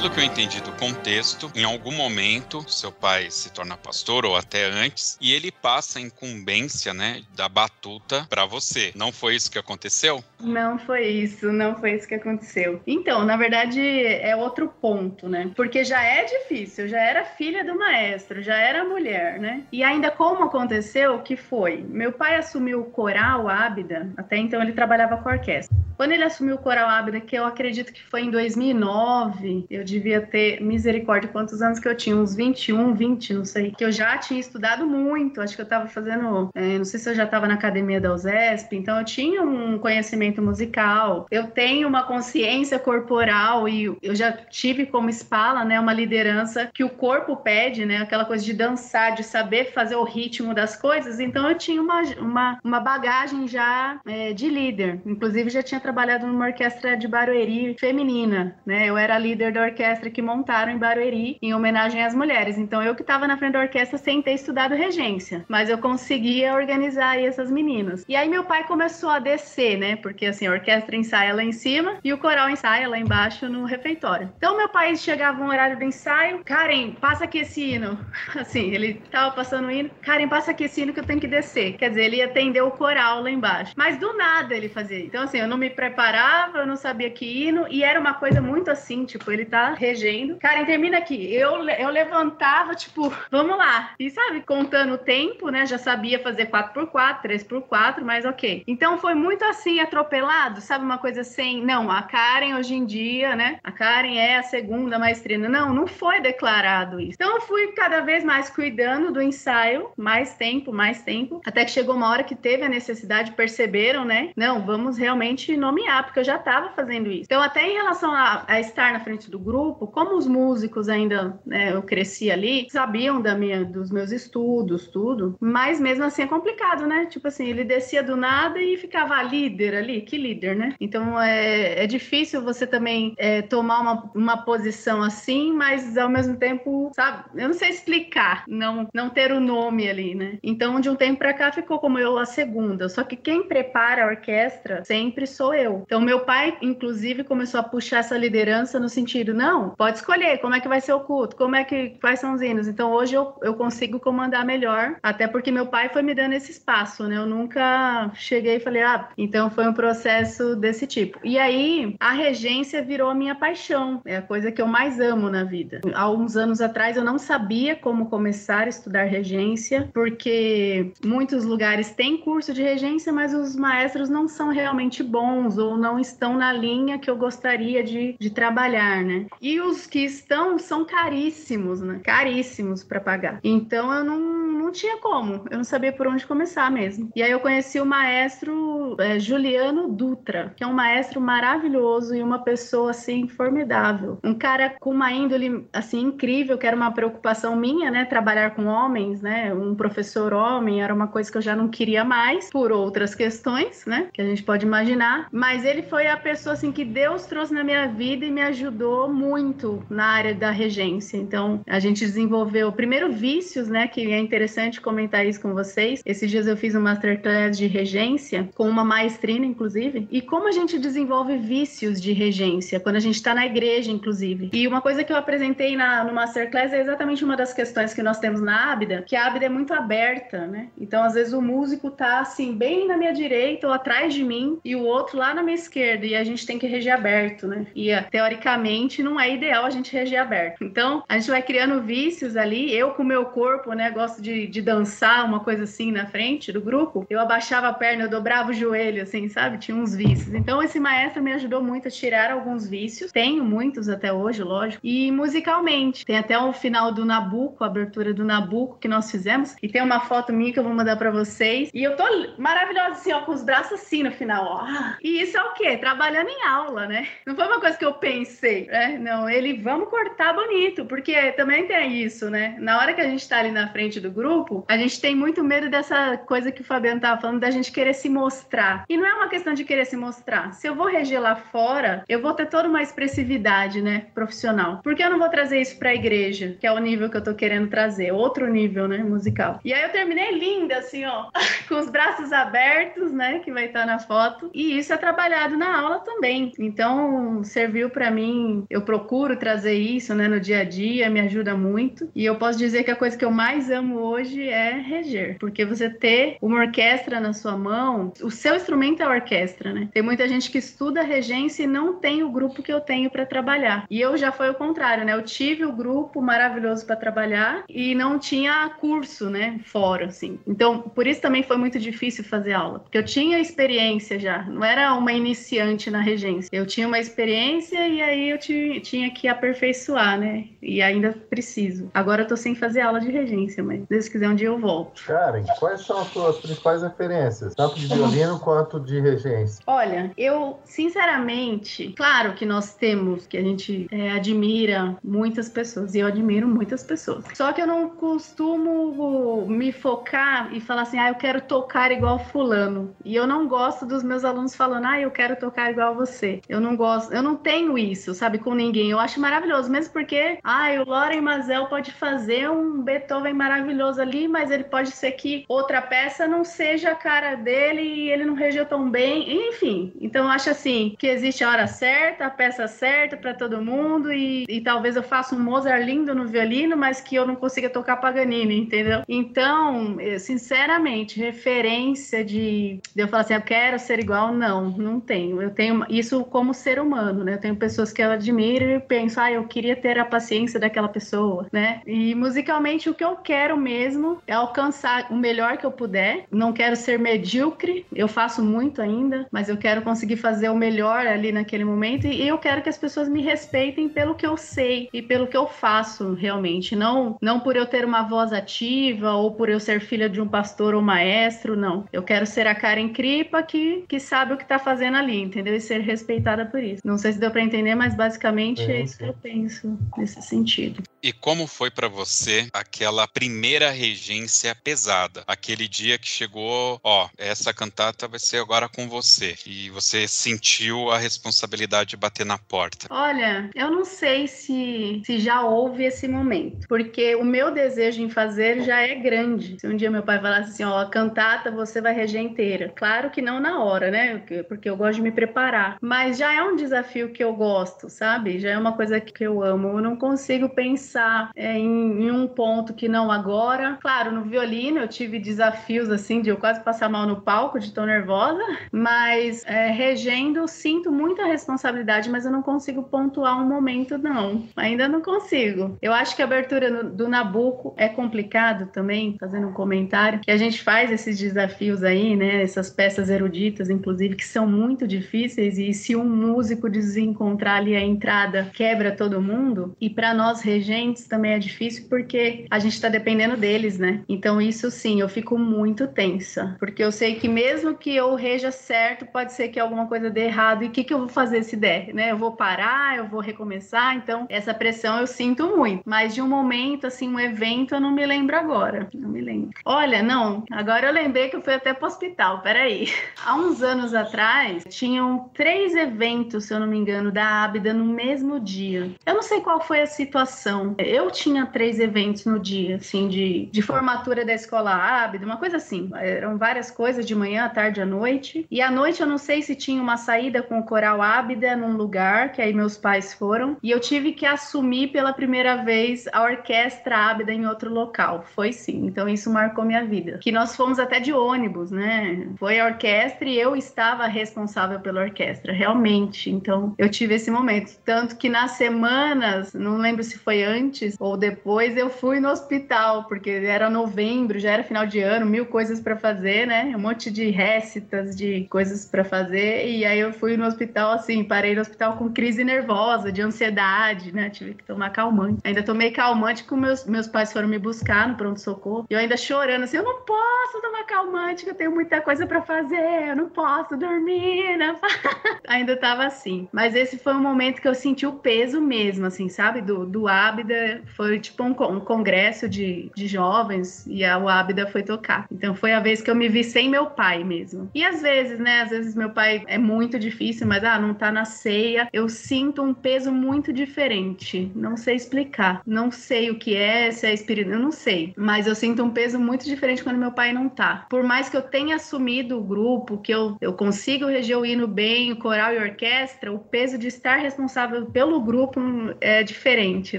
Pelo que eu entendi do contexto, em algum momento seu pai se torna pastor ou até antes e ele passa a incumbência, né, da batuta para você. Não foi isso que aconteceu? Não foi isso, não foi isso que aconteceu. Então, na verdade, é outro ponto, né? Porque já é difícil, já era filha do maestro, já era mulher, né? E ainda como aconteceu, que foi? Meu pai assumiu o coral Ábida, até então ele trabalhava com orquestra. Quando ele assumiu o coral Ábida, que eu acredito que foi em 2009, eu devia ter misericórdia quantos anos que eu tinha, uns 21, 20, não sei, que eu já tinha estudado muito, acho que eu estava fazendo, é, não sei se eu já estava na academia da USESP, então eu tinha um conhecimento musical, eu tenho uma consciência corporal e eu já tive como espala, né, uma liderança que o corpo pede, né, aquela coisa de dançar, de saber fazer o ritmo das coisas, então eu tinha uma, uma, uma bagagem já é, de líder, inclusive já tinha trabalhado numa orquestra de Barueri feminina, né, eu era líder da orquestra que montaram em Barueri em homenagem às mulheres. Então eu que estava na frente da orquestra sem ter estudado regência, mas eu conseguia organizar essas meninas. E aí meu pai começou a descer, né? Porque assim, a orquestra ensaia lá em cima e o coral ensaia lá embaixo no refeitório. Então meu pai chegava no horário do ensaio, Karen, passa aqui esse hino. Assim, ele tava passando o hino, Karen, passa aqui esse hino que eu tenho que descer. Quer dizer, ele ia atender o coral lá embaixo. Mas do nada ele fazia. Então assim, eu não me preparava, eu não sabia que hino e era uma coisa muito assim, tipo, ele tá regendo. Karen, termina aqui. Eu, eu levantava, tipo, vamos lá. E sabe, contando o tempo, né? Já sabia fazer 4x4, 3x4, mas ok. Então foi muito assim, atropelado, sabe? Uma coisa assim. Não, a Karen hoje em dia, né? A Karen é a segunda maestrina. Não, não foi declarado isso. Então eu fui cada vez mais cuidando do ensaio, mais tempo, mais tempo. Até que chegou uma hora que teve a necessidade, perceberam, né? Não, vamos realmente nomear, porque eu já estava fazendo isso. Então, até em relação a, a estar na frente do grupo, como os músicos ainda, né, eu cresci ali, sabiam da minha, dos meus estudos, tudo, mas mesmo assim é complicado, né? Tipo assim, ele descia do nada e ficava líder ali, que líder, né? Então é, é difícil você também é, tomar uma, uma posição assim, mas ao mesmo tempo, sabe? Eu não sei explicar, não, não ter o nome ali, né? Então de um tempo pra cá ficou como eu a segunda, só que quem prepara a orquestra sempre sou eu. Então meu pai, inclusive, começou a puxar essa liderança no sentido, não, pode escolher como é que vai ser o culto, como é que quais são os hinos. Então hoje eu, eu consigo comandar melhor, até porque meu pai foi me dando esse espaço, né? Eu nunca cheguei e falei, ah, então foi um processo desse tipo. E aí a regência virou a minha paixão, é a coisa que eu mais amo na vida. Há uns anos atrás eu não sabia como começar a estudar regência, porque muitos lugares têm curso de regência, mas os maestros não são realmente bons bons ou não estão na linha que eu gostaria de, de trabalhar, né? E os que estão são caríssimos, né? Caríssimos para pagar. Então eu não, não tinha como, eu não sabia por onde começar mesmo. E aí eu conheci o maestro é, Juliano Dutra, que é um maestro maravilhoso e uma pessoa assim formidável. Um cara com uma índole assim incrível, que era uma preocupação minha, né? Trabalhar com homens, né? Um professor homem era uma coisa que eu já não queria mais por outras questões, né? Que a gente pode imaginar. Mas ele foi a pessoa assim que Deus trouxe na minha vida e me ajudou muito na área da regência. Então a gente desenvolveu primeiro vícios, né? Que é interessante comentar isso com vocês. Esses dias eu fiz um masterclass de regência com uma maestrina, inclusive, e como a gente desenvolve vícios de regência quando a gente está na igreja, inclusive. E uma coisa que eu apresentei na, no masterclass é exatamente uma das questões que nós temos na Ábida, que a Ábida é muito aberta, né? Então às vezes o músico tá assim bem na minha direita ou atrás de mim e o outro lá na minha esquerda e a gente tem que reger aberto, né? E teoricamente não é ideal a gente reger aberto. Então a gente vai criando vícios ali. Eu com o meu corpo, né? Gosto de, de dançar uma coisa assim na frente do grupo. Eu abaixava a perna, eu dobrava o joelho, assim, sabe? Tinha uns vícios. Então esse maestro me ajudou muito a tirar alguns vícios. Tenho muitos até hoje, lógico. E musicalmente, tem até o final do Nabucco, a abertura do Nabucco que nós fizemos. E tem uma foto minha que eu vou mandar para vocês. E eu tô maravilhosa assim, ó, com os braços assim no final, ó. E isso é o quê? Trabalhando em aula, né? Não foi uma coisa que eu pensei, né? Não, ele vamos cortar bonito, porque também tem isso, né? Na hora que a gente tá ali na frente do grupo, a gente tem muito medo dessa coisa que o Fabiano tava falando, da gente querer se mostrar. E não é uma questão de querer se mostrar. Se eu vou reger lá fora, eu vou ter toda uma expressividade, né, profissional. Por que eu não vou trazer isso pra igreja, que é o nível que eu tô querendo trazer, outro nível, né, musical. E aí eu terminei linda, assim, ó, com os braços abertos, né, que vai estar na foto. E isso é trabalhado na aula também. Então, serviu para mim, eu procuro trazer isso, né, no dia a dia, me ajuda muito. E eu posso dizer que a coisa que eu mais amo hoje é reger, porque você ter uma orquestra na sua mão, o seu instrumento é a orquestra, né? Tem muita gente que estuda regência e não tem o grupo que eu tenho para trabalhar. E eu já foi o contrário, né? Eu tive o grupo maravilhoso para trabalhar e não tinha curso, né, fora assim. Então, por isso também foi muito difícil fazer aula, porque eu tinha experiência já, não era uma iniciante na regência. Eu tinha uma experiência e aí eu tinha que aperfeiçoar, né? E ainda preciso. Agora eu tô sem fazer aula de regência, mas se Deus quiser um dia eu volto. Karen, quais são as suas principais referências, tanto de violino quanto de regência? Olha, eu sinceramente, claro que nós temos que a gente é, admira muitas pessoas e eu admiro muitas pessoas. Só que eu não costumo me focar e falar assim, ah, eu quero tocar igual fulano. E eu não gosto dos meus alunos falando, ah, eu quero tocar igual você. Eu não gosto, eu não tenho isso, sabe, com ninguém. Eu acho maravilhoso, mesmo porque, ah, o Loren Mazel pode fazer um Beethoven maravilhoso ali, mas ele pode ser que outra peça não seja a cara dele e ele não regeu tão bem, enfim. Então eu acho assim que existe a hora certa, a peça certa para todo mundo e, e talvez eu faça um Mozart lindo no violino, mas que eu não consiga tocar Paganini, entendeu? Então, sinceramente, referência de, de eu falar assim, eu quero ser igual, não, não tenho. Eu tenho isso como ser humano, né? Eu tenho pessoas que eu admiro e penso, ah, eu queria ter a paciência daquela pessoa, né? E musicalmente o que eu quero mesmo é alcançar o melhor que eu puder. Não quero ser medíocre, eu faço muito ainda, mas eu quero conseguir fazer o melhor ali naquele momento e eu quero que as pessoas me respeitem pelo que eu sei e pelo que eu faço realmente, não não por eu ter uma voz ativa ou por eu ser filha de um pastor ou maestro, não. Eu quero ser a Karen Kripa que, que sabe o que tá fazendo ali, entendeu? E ser respeitada por isso. Não sei se deu para entender, mas basicamente é, é isso que eu penso nesse sentido. E como foi para você aquela primeira regência pesada? Aquele dia que chegou, ó, essa cantata vai ser agora com você. E você sentiu a responsabilidade de bater na porta. Olha, eu não sei se, se já houve esse momento. Porque o meu desejo em fazer já é grande. Se um dia meu pai falasse assim, ó, a cantata você vai reger inteira. Claro que não na hora, né? Porque eu gosto de me preparar. Mas já é um desafio que eu gosto, sabe? Já é uma coisa que eu amo. Eu não consigo pensar é, em, em, um ponto que não agora. Claro, no violino eu tive desafios assim de eu quase passar mal no palco de tão nervosa, mas é, regendo sinto muita responsabilidade, mas eu não consigo pontuar um momento não. Ainda não consigo. Eu acho que a abertura do Nabucco é complicado também, fazendo um comentário, que a gente faz esses desafios aí, né, essas peças eruditas inclusive que são muito difíceis e se um músico desencontrar ali a entrada, quebra todo mundo. E para nós regentes também é difícil porque a gente está dependendo deles, né? Então isso sim, eu fico muito tensa, porque eu sei que mesmo que eu reja certo, pode ser que alguma coisa dê errado e o que, que eu vou fazer se der, né? Eu vou parar, eu vou recomeçar, então essa pressão eu sinto muito. Mas de um momento, assim, um evento, eu não me lembro agora. Não me lembro. Olha, não, agora eu lembrei que eu fui até pro hospital, peraí. Há uns anos atrás, tinham três eventos, se eu não me engano, da Abda no mesmo dia. Eu não sei qual foi a situação. Eu tinha três eventos no dia, assim, de, de formatura da escola Abda, uma coisa assim. Eram várias coisas, de manhã, à tarde, à noite. E à noite eu não sei se tinha uma saída com o coral Abda num lugar, que aí meus pais foram. E eu tive que assumir pela primeira vez a orquestra Abda em outro local. Foi sim. Então isso marcou minha vida. Que nós fomos até de ônibus, né? Foi a orquestra e eu estava responsável pela orquestra, realmente. Então eu tive esse momento. Tanto que nas semanas, não lembro se foi antes ou depois, eu fui no hospital, porque era novembro, já era final de ano, mil coisas para fazer, né? Um monte de récitas, de coisas para fazer. E aí eu fui no hospital, assim, parei no hospital com crise nervosa, de ansiedade, né? Tive que tomar calmante. Ainda tomei calmante que meus, meus pais foram me buscar no pronto-socorro. E eu ainda chorando, assim, eu não posso tomar calmante, que eu tenho muita coisa para fazer, eu não posso dormir, né? ainda tava assim. Mas esse foi um momento que eu senti o peso mesmo, assim, sabe? Do, do Ábida. Foi tipo um, um congresso de, de jovens e a, o Ábida foi tocar. Então foi a vez que eu me vi sem meu pai mesmo. E às vezes, né? Às vezes meu pai é muito difícil, mas ah, não tá na ceia. Eu sinto um peso muito diferente. Não sei explicar. Não sei o que é, se é espírito, eu não sei. Mas eu sinto um peso muito diferente quando meu pai não tá. Por mais que eu tenha assumido o grupo, que eu, eu consigo reger o hino bem, o coral e a orquestra, o peso de estar responsável pelo grupo é diferente.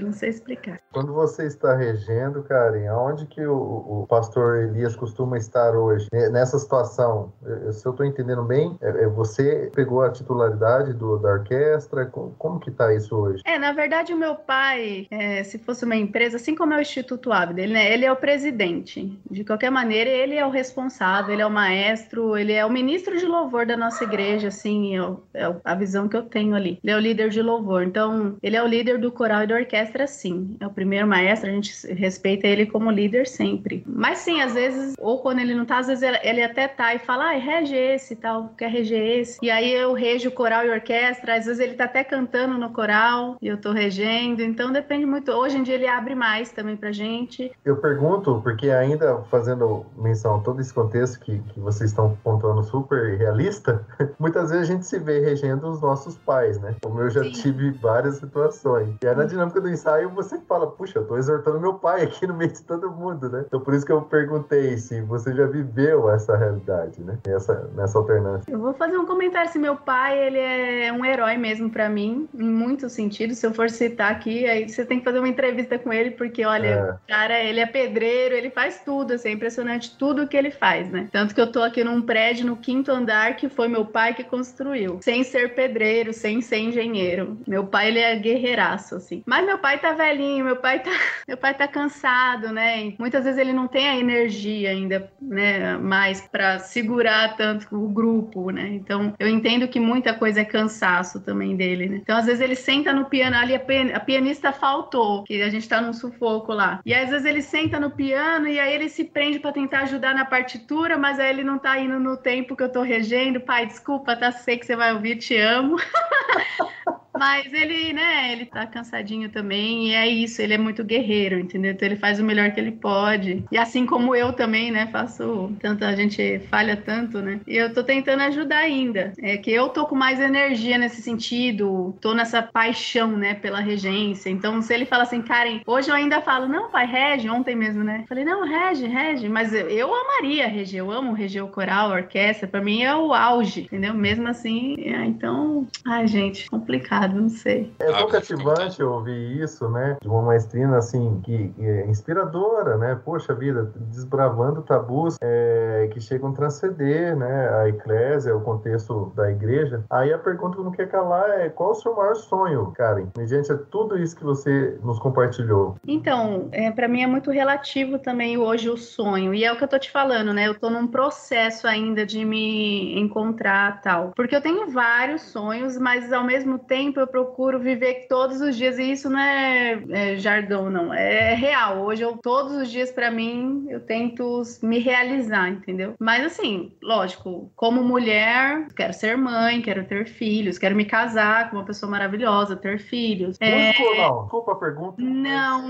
Não sei explicar. Quando você está regendo, Karen, aonde que o, o pastor Elias costuma estar hoje? Nessa situação, se eu estou entendendo bem, é, é, você pegou a titularidade do, da orquestra? Como, como que está isso hoje? É, na verdade, o meu pai, é, se fosse uma empresa, assim como é o Instituto Ávida, ele, né, ele é o presidente. De qualquer maneira, ele é o responsável, ele é o maestro, ele é o ministro de louvor da nossa igreja, assim, é, é a visão que eu tenho ali. Ele é o líder de louvor. Então, ele é o líder do coral e da orquestra, sim. É o primeiro maestro, a gente respeita ele como líder sempre. Mas sim, às vezes, ou quando ele não tá, às vezes ele até tá e fala, ah, rege esse e tal, quer reger esse. E aí eu rejo coral e orquestra, às vezes ele tá até cantando no coral e eu tô regendo. Então depende muito. Hoje em dia ele abre mais também pra gente. Eu pergunto, porque ainda fazendo menção a todo esse contexto que, que vocês estão pontuando super realista, muitas vezes a gente se vê regendo os nossos pais, né? Como eu já Sim. tive várias situações. E aí na dinâmica do ensaio você fala, puxa, eu tô exortando meu pai aqui no meio de todo mundo, né? Então por isso que eu perguntei se você já viveu essa realidade, né? Essa, nessa alternância. Eu vou fazer um comentário se meu pai, ele é um herói mesmo para mim, em muitos sentidos. Se eu for citar aqui, aí você tem que fazer uma entrevista com ele, porque olha, é. cara, ele é pedreiro, ele faz tudo, assim, é impressionante tudo que ele faz, né? Tanto que eu tô aqui num prédio no quinto andar que foi meu pai que construiu, sem ser pedreiro, sem ser engenheiro. Meu pai, ele é guerreiraço, assim. Mas meu pai tá velhinho, meu pai tá, meu pai tá cansado, né? E muitas vezes ele não tem a energia ainda, né, mais para segurar tanto o grupo, né? Então, eu entendo que muita coisa é cansaço também dele, né? Então, às vezes ele senta no piano, ali a, pianista faltou, que a gente tá num sufoco lá. E às vezes ele senta no piano e aí ele se prende para tentar ajudar na partitura, mas aí ele não tá indo no tempo que eu tô regendo. Pai, desculpa, tá? Sei que você vai ouvir, te amo. Mas ele, né, ele tá cansadinho também, e é isso, ele é muito guerreiro, entendeu? Então ele faz o melhor que ele pode. E assim como eu também, né, faço tanto, a gente falha tanto, né? E eu tô tentando ajudar ainda. É que eu tô com mais energia nesse sentido, tô nessa paixão, né, pela regência. Então, se ele fala assim, Karen, hoje eu ainda falo, não, pai, rege, ontem mesmo, né? Falei, não, rege, rege, mas eu amaria reger, eu amo reger o coral, a orquestra, pra mim é o auge, entendeu? Mesmo assim, é, então, ai, gente, complicado. Não sei. É tão cativante ouvir isso, né? De uma maestrina assim, que, que é inspiradora, né? Poxa vida, desbravando tabus é, que chegam a transcender, né? A eclésia, o contexto da igreja. Aí a pergunta que não quer calar é qual o seu maior sonho, Karen? Mediante tudo isso que você nos compartilhou. Então, é, para mim é muito relativo também hoje o sonho. E é o que eu tô te falando, né? Eu tô num processo ainda de me encontrar tal. Porque eu tenho vários sonhos, mas ao mesmo tempo eu procuro viver todos os dias. E isso não é, é jargão, não. É real. Hoje, eu, todos os dias, para mim, eu tento me realizar, entendeu? Mas assim, lógico, como mulher, quero ser mãe, quero ter filhos, quero me casar com uma pessoa maravilhosa, ter filhos. É... Não, desculpa a pergunta. Não,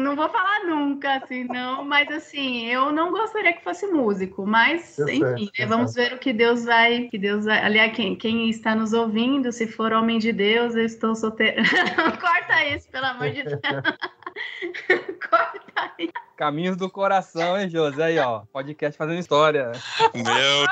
não vou falar nunca, assim, não. Mas assim, eu não gostaria que fosse músico. Mas, eu enfim, sei, né, vamos ver o que Deus vai. Que Deus vai. Aliás, quem, quem está nos ouvindo, se for homem de Deus, eu estou solteiro. Corta isso, pelo amor de Deus. Corta isso. Caminhos do coração, hein, José? Aí, ó. Podcast fazendo história. Meu Deus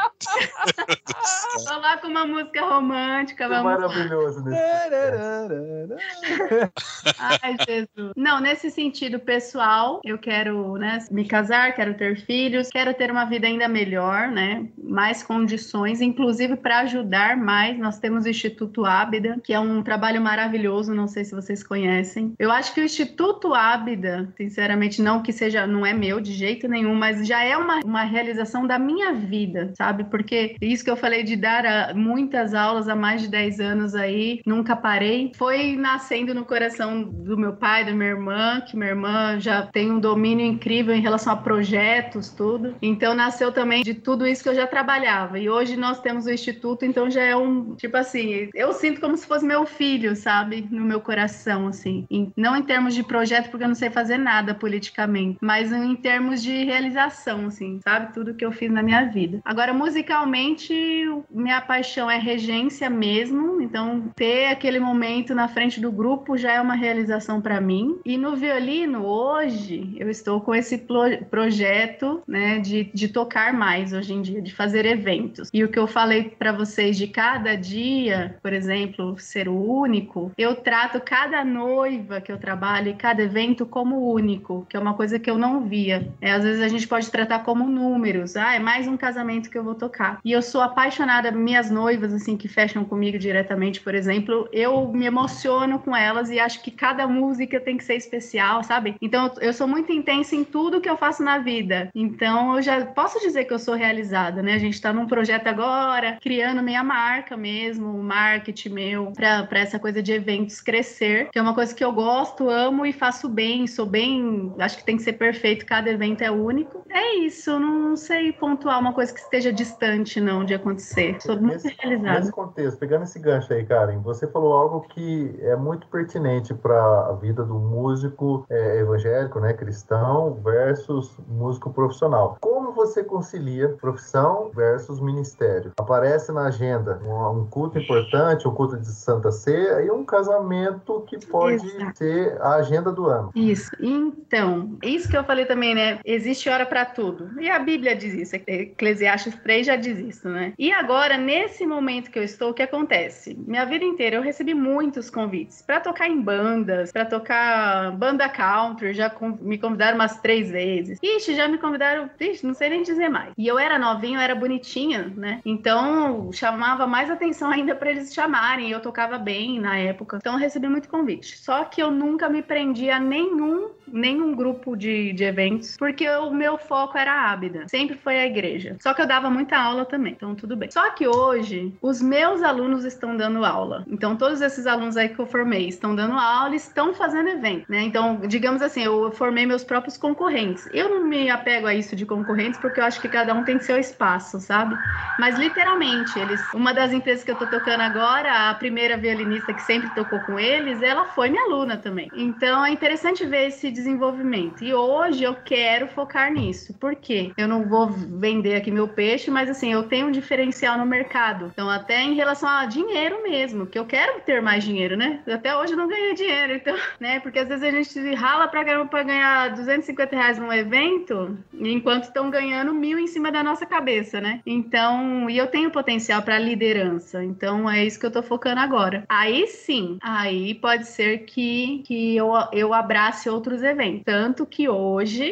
do céu. Coloca uma música romântica. Que maravilhoso nesse Ai, Jesus. Não, nesse sentido pessoal, eu quero né, me casar, quero ter filhos, quero ter uma vida ainda melhor, né? Mais condições, inclusive para ajudar mais. Nós temos o Instituto Ábida, que é um trabalho maravilhoso, não sei se vocês conhecem. Eu acho que o Instituto Ábida, sinceramente, não que seja, não é meu de jeito nenhum, mas já é uma, uma realização da minha vida, sabe? Porque isso que eu falei de dar a, muitas aulas há mais de 10 anos aí, nunca parei, foi nascendo no coração do meu pai, da minha irmã, que minha irmã já tem um domínio incrível em relação a projetos, tudo. Então nasceu também de tudo isso que eu já trabalhava. E hoje nós temos o instituto, então já é um, tipo assim, eu sinto como se fosse meu filho, sabe? No meu coração, assim. não em termos de projeto, porque eu não sei fazer nada politicamente, mas em termos de realização, assim, sabe? Tudo que eu fiz na minha vida. Agora, musicalmente, minha paixão é regência mesmo, então ter aquele momento na frente do grupo já é uma realização para mim. E no violino, hoje, eu estou com esse projeto, né, de, de tocar mais hoje em dia, de fazer eventos. E o que eu falei para vocês de cada dia, por exemplo, ser o único, eu trato cada noiva que eu trabalho e cada evento como único, que é uma coisa que eu não via. É, às vezes a gente pode tratar como números, ah, é mais um casamento que eu vou tocar. E eu sou apaixonada, minhas noivas, assim, que fecham comigo diretamente, por exemplo, eu me emociono com elas e acho que cada música tem que ser especial, sabe? Então eu sou muito intensa em tudo que eu faço na vida. Então eu já posso dizer que eu sou realizada, né? A gente tá num projeto agora, criando minha marca mesmo, o marketing meu, para essa coisa de eventos crescer, que é uma coisa que eu gosto, amo e faço bem, sou bem, acho que tem que ser perfeito, cada evento é único. É isso, não sei pontuar uma coisa que esteja distante não de acontecer. Sou muito nesse, realizada. Nesse contexto, pegando esse gancho aí, Karen, você falou algo que é muito pertinente para a vida do músico é, evangélico, né, cristão, versus músico profissional. Como você concilia profissão versus ministério? Aparece na agenda um, um culto importante, um culto de Santa Ceia e um casamento que pode Exato. ser a agenda do ano. Isso. Então, isso que eu falei também, né? Existe hora para tudo. E a Bíblia diz isso. Eclesiastes 3 já diz isso, né? E agora, nesse momento que eu estou, o que acontece? Minha vida inteira eu recebi muitos convites para tocar em bandas, para tocar banda country, já me convidaram umas três vezes. Ixi, já me convidaram, ixi, não sei nem dizer mais. E eu era novinha, eu era bonitinha, né? Então chamava mais atenção ainda para eles chamarem. Eu tocava bem na época. Então eu recebi muito convite. Só que eu nunca me prendi a nenhum nenhum grupo de, de eventos, porque o meu foco era a Ábida, sempre foi a igreja. Só que eu dava muita aula também, então tudo bem. Só que hoje, os meus alunos estão dando aula. Então, todos esses alunos aí que eu formei estão dando aula e estão fazendo evento, né? Então, digamos assim, eu formei meus próprios concorrentes. Eu não me apego a isso de concorrentes, porque eu acho que cada um tem seu espaço, sabe? Mas, literalmente, eles... Uma das empresas que eu tô tocando agora, a primeira violinista que sempre tocou com eles, ela foi minha aluna também. Então, é interessante ver esse desenvolvimento. E hoje eu quero focar nisso. Por quê? Eu não vou vender aqui meu peixe, mas assim, eu tenho um diferencial no mercado. Então, até em relação a dinheiro mesmo, que eu quero ter mais dinheiro, né? Até hoje eu não ganhei dinheiro, então, né? Porque às vezes a gente rala pra caramba pra ganhar 250 reais num evento, enquanto estão ganhando mil em cima da nossa cabeça, né? Então, e eu tenho potencial para liderança. Então, é isso que eu tô focando agora. Aí sim, aí pode ser que, que eu, eu abrace outros eventos. Tanto que hoje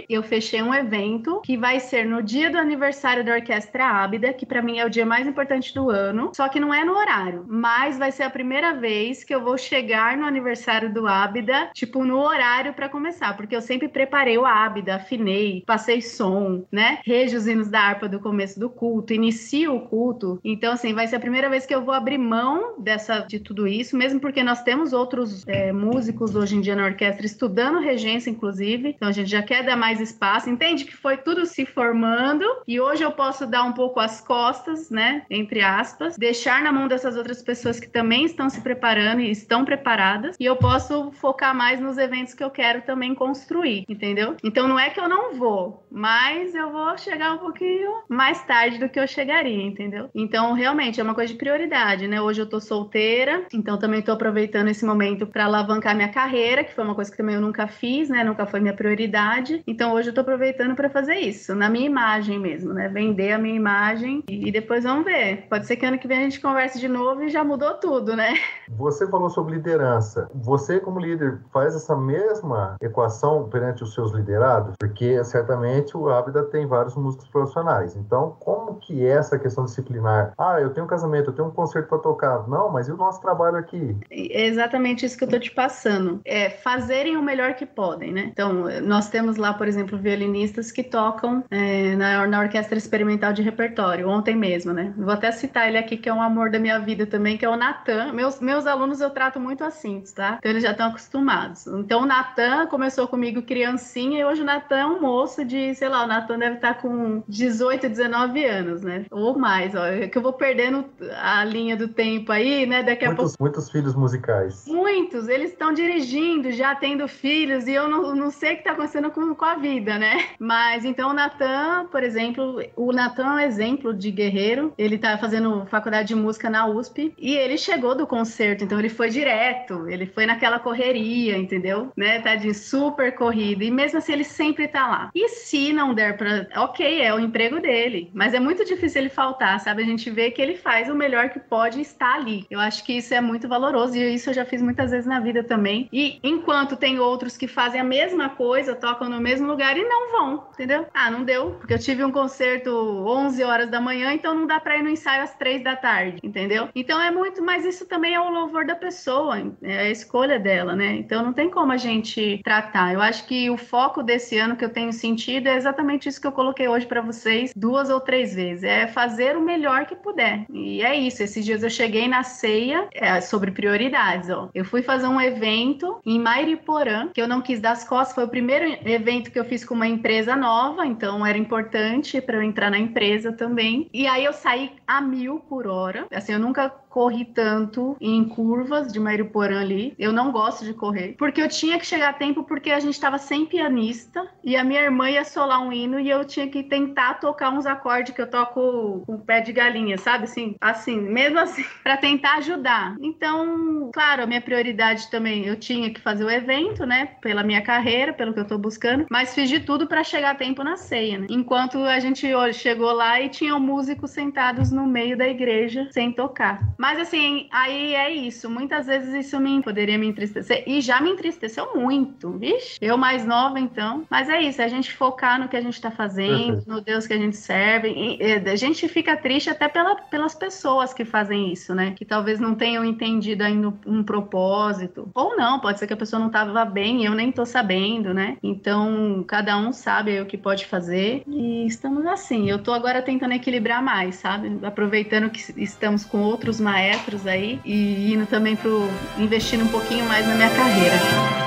eu fechei um evento que vai ser no dia do aniversário da Orquestra Ábida, que para mim é o dia mais importante do ano, só que não é no horário, mas vai ser a primeira vez que eu vou chegar no aniversário do Ábida, tipo no horário para começar, porque eu sempre preparei o Ábida, afinei, passei som, né? Rejo os hinos da harpa do começo do culto, inicio o culto. Então, assim, vai ser a primeira vez que eu vou abrir mão dessa, de tudo isso, mesmo porque nós temos outros é, músicos hoje em dia na orquestra estudando regência, inclusive. Então, a gente já quer dar mais espaço. Entende que foi tudo se formando e hoje eu posso dar um pouco as costas, né? Entre aspas, deixar na mão dessas outras pessoas que também estão se preparando e estão preparadas e eu posso focar mais nos eventos que eu quero também construir, entendeu? Então, não é que eu não vou, mas eu vou chegar um pouquinho mais tarde do que eu chegaria, entendeu? Então, realmente, é uma coisa de prioridade, né? Hoje eu tô solteira, então também tô aproveitando esse momento para alavancar minha carreira, que foi uma coisa que também eu nunca fiz, né? Nunca foi minha prioridade. Então, hoje eu tô aproveitando para fazer isso, na minha imagem mesmo, né? Vender a minha imagem e depois vamos ver. Pode ser que ano que vem a gente converse de novo e já mudou tudo, né? Você falou sobre liderança. Você, como líder, faz essa mesma equação perante os seus liderados? Porque certamente o Abda tem vários músicos profissionais. Então, como que é essa questão disciplinar? Ah, eu tenho um casamento, eu tenho um concerto para tocar. Não, mas e o nosso trabalho aqui? É exatamente isso que eu tô te passando. É fazerem o melhor que podem, né? Então, nós temos lá, por exemplo, violinistas que tocam é, na, na Orquestra Experimental de Repertório, ontem mesmo, né? Vou até citar ele aqui, que é um amor da minha vida também, que é o Natan. Meus, meus alunos eu trato muito assim, tá? Então, eles já estão acostumados. Então, o Natan começou comigo criancinha e hoje o Natan é um moço de, sei lá, o Natan deve estar com 18, 19 anos, né? Ou mais, ó. É que eu vou perdendo a linha do tempo aí, né? Daqui a muitos, pouco. Muitos filhos musicais. Muitos, eles estão dirigindo, já tendo filhos, e eu não, não sei o que está acontecendo com, com a vida, né? Mas então o Natan, por exemplo, o Natan é um exemplo de guerreiro. Ele tá fazendo faculdade de música na USP e ele chegou do concerto, então ele foi direto, ele foi naquela correria, entendeu? Né? Tá de super corrida. E mesmo assim ele sempre tá lá. E se não der pra. Ok, é o emprego dele, mas é muito difícil ele faltar, sabe? A gente vê que ele faz o melhor que pode estar ali. Eu acho que isso é muito valoroso e isso eu já fiz muitas vezes na vida também. E enquanto tem outros que fazem a mesma coisa, tocam no mesmo lugar e não vão, entendeu? Ah, não deu, porque eu tive um concerto 11 horas da manhã, então não dá pra ir no ensaio às 3 da tarde, entendeu? Então é muito, mas isso também é o louvor da pessoa, é a escolha dela, né? Então não tem como a gente tratar. Eu acho que o foco desse ano que eu tenho sentido é exatamente isso que eu coloquei hoje para vocês duas ou três vezes, é fazer o melhor que puder. E é isso. Esses dias eu cheguei na ceia é, sobre prioridades, ó. Eu fui fazer um evento em Mairiporã, que eu não quis dar as costas, foi o primeiro evento que eu fiz com uma empresa nova, então era importante para eu entrar na empresa também. E aí eu saí a mil por hora. Assim, eu nunca corri tanto em curvas de Mairiporã ali. Eu não gosto de correr, porque eu tinha que chegar a tempo porque a gente estava sem pianista e a minha irmã ia solar um hino e eu tinha que tentar tocar uns acordes que eu toco com o pé de galinha, sabe? Assim, assim, mesmo assim, para tentar ajudar. Então, claro, a minha prioridade também, eu tinha que fazer o evento, né? Pela minha carreira, pelo que eu tô buscando, mas fiz de tudo para chegar a tempo na ceia, né? Enquanto a gente chegou lá e tinham músicos sentados no meio da igreja sem tocar. Mas assim, aí é isso. Muitas vezes isso me poderia me entristecer. E já me entristeceu muito, vixe. Eu mais nova, então. Mas é isso, é a gente focar no que a gente tá fazendo, no Deus que a gente serve. E, e, a gente fica triste até pela, pelas pessoas que fazem isso, né? Que talvez não tenham entendido ainda um propósito. Ou não, pode ser que a pessoa não tava bem e eu nem tô sabendo, né? Então, cada um sabe o que pode fazer. E estamos assim. Eu tô agora tentando equilibrar mais, sabe? Aproveitando que estamos com outros maestros aí e indo também pro investindo um pouquinho mais na minha carreira.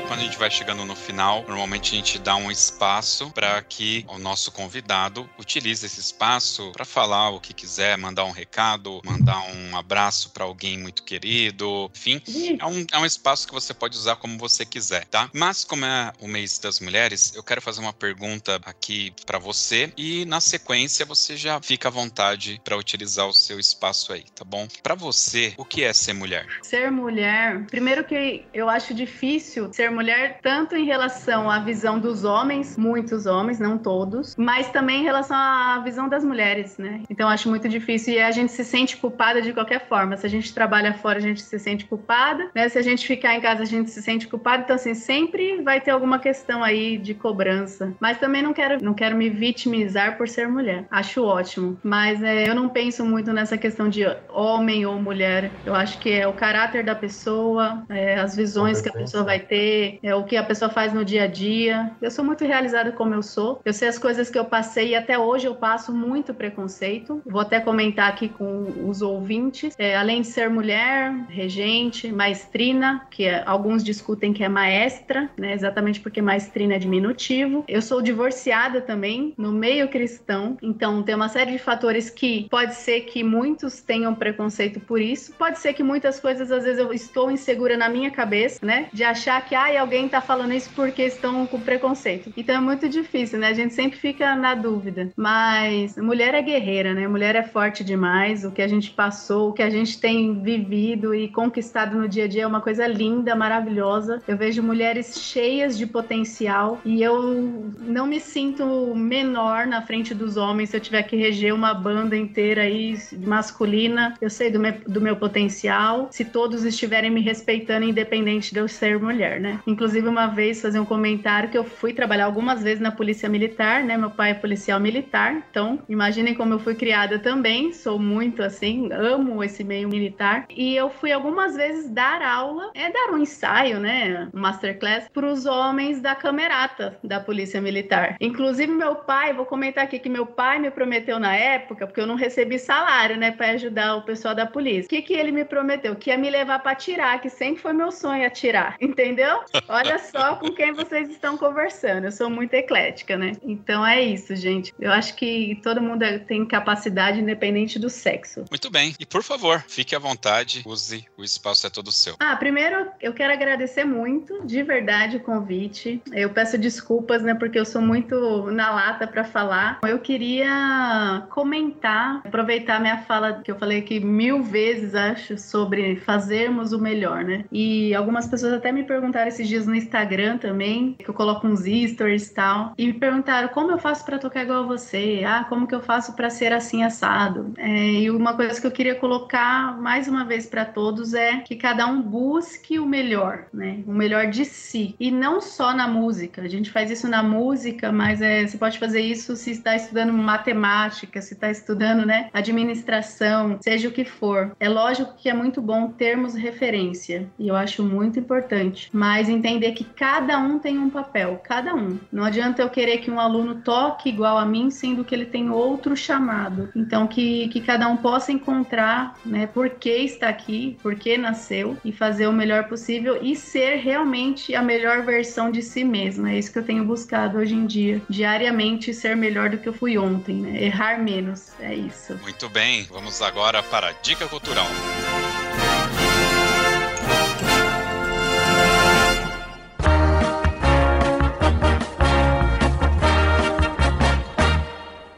Quando a gente vai chegando no final, normalmente a gente dá um espaço para que o nosso convidado utilize esse espaço para falar o que quiser, mandar um recado, mandar um abraço para alguém muito querido, enfim, é um, é um espaço que você pode usar como você quiser, tá? Mas como é o mês das mulheres, eu quero fazer uma pergunta aqui para você e na sequência você já fica à vontade para utilizar o seu espaço aí, tá bom? Para você, o que é ser mulher? Ser mulher, primeiro que eu acho difícil ser mulher tanto em relação à visão dos homens, muitos homens, não todos, mas também em relação à visão das mulheres, né? Então acho muito difícil e a gente se sente culpada de qualquer forma. Se a gente trabalha fora, a gente se sente culpada, né? Se a gente ficar em casa, a gente se sente culpada. Então assim, sempre vai ter alguma questão aí de cobrança. Mas também não quero, não quero me vitimizar por ser mulher. Acho ótimo, mas é, eu não penso muito nessa questão de homem ou mulher. Eu acho que é o caráter da pessoa, é, as visões que a pessoa vai ter, é o que a pessoa faz no dia a dia. Eu sou muito realizada como eu sou. Eu sei as coisas que eu passei e até hoje eu passo muito preconceito. Vou até comentar aqui com os ouvintes. É, além de ser mulher, regente, maestrina, que é, alguns discutem que é maestra, né? Exatamente porque maestrina é diminutivo. Eu sou divorciada também, no meio cristão. Então tem uma série de fatores que pode ser que muitos tenham preconceito por isso. Pode ser que muitas coisas, às vezes, eu estou insegura na minha cabeça, né? De achar que ah, alguém tá falando isso porque estão com preconceito. Então é muito difícil, né? A gente sempre fica na dúvida. Mas mulher é guerreira, né? Mulher é forte demais. O que a gente passou, o que a gente tem vivido e conquistado no dia a dia é uma coisa linda, maravilhosa. Eu vejo mulheres cheias de potencial e eu não me sinto menor na frente dos homens se eu tiver que reger uma banda inteira aí masculina. Eu sei do meu, do meu potencial. Se todos estiverem me respeitando, independente de eu ser mulher, né? Inclusive, uma vez fazer um comentário que eu fui trabalhar algumas vezes na polícia militar, né? Meu pai é policial militar, então imaginem como eu fui criada também. Sou muito assim, amo esse meio militar. E eu fui algumas vezes dar aula, é dar um ensaio, né? Um masterclass para os homens da camerata da polícia militar. Inclusive, meu pai, vou comentar aqui que meu pai me prometeu na época, porque eu não recebi salário, né, para ajudar o pessoal da polícia. O que, que ele me prometeu? Que ia me levar para atirar, que sempre foi meu sonho atirar, entendeu? Olha só com quem vocês estão conversando. Eu sou muito eclética, né? Então é isso, gente. Eu acho que todo mundo tem capacidade independente do sexo. Muito bem. E por favor, fique à vontade, use o espaço é todo seu. Ah, primeiro eu quero agradecer muito, de verdade, o convite. Eu peço desculpas, né, porque eu sou muito na lata para falar. Eu queria comentar, aproveitar minha fala que eu falei aqui mil vezes, acho, sobre fazermos o melhor, né? E algumas pessoas até me perguntaram esses dias no Instagram também, que eu coloco uns stories e tal, e me perguntaram como eu faço para tocar igual a você? Ah, como que eu faço para ser assim assado? É, e uma coisa que eu queria colocar mais uma vez para todos é que cada um busque o melhor, né? O melhor de si. E não só na música. A gente faz isso na música, mas é, você pode fazer isso se está estudando matemática, se está estudando, né, administração, seja o que for. É lógico que é muito bom termos referência, e eu acho muito importante, mas entender que cada um tem um papel, cada um. Não adianta eu querer que um aluno toque igual a mim, sendo que ele tem outro chamado. Então, que, que cada um possa encontrar, né, por que está aqui, por que nasceu, e fazer o melhor possível e ser realmente a melhor versão de si mesma. É isso que eu tenho buscado hoje em dia, diariamente ser melhor do que eu fui ontem, né? Errar menos, é isso. Muito bem, vamos agora para a dica cultural.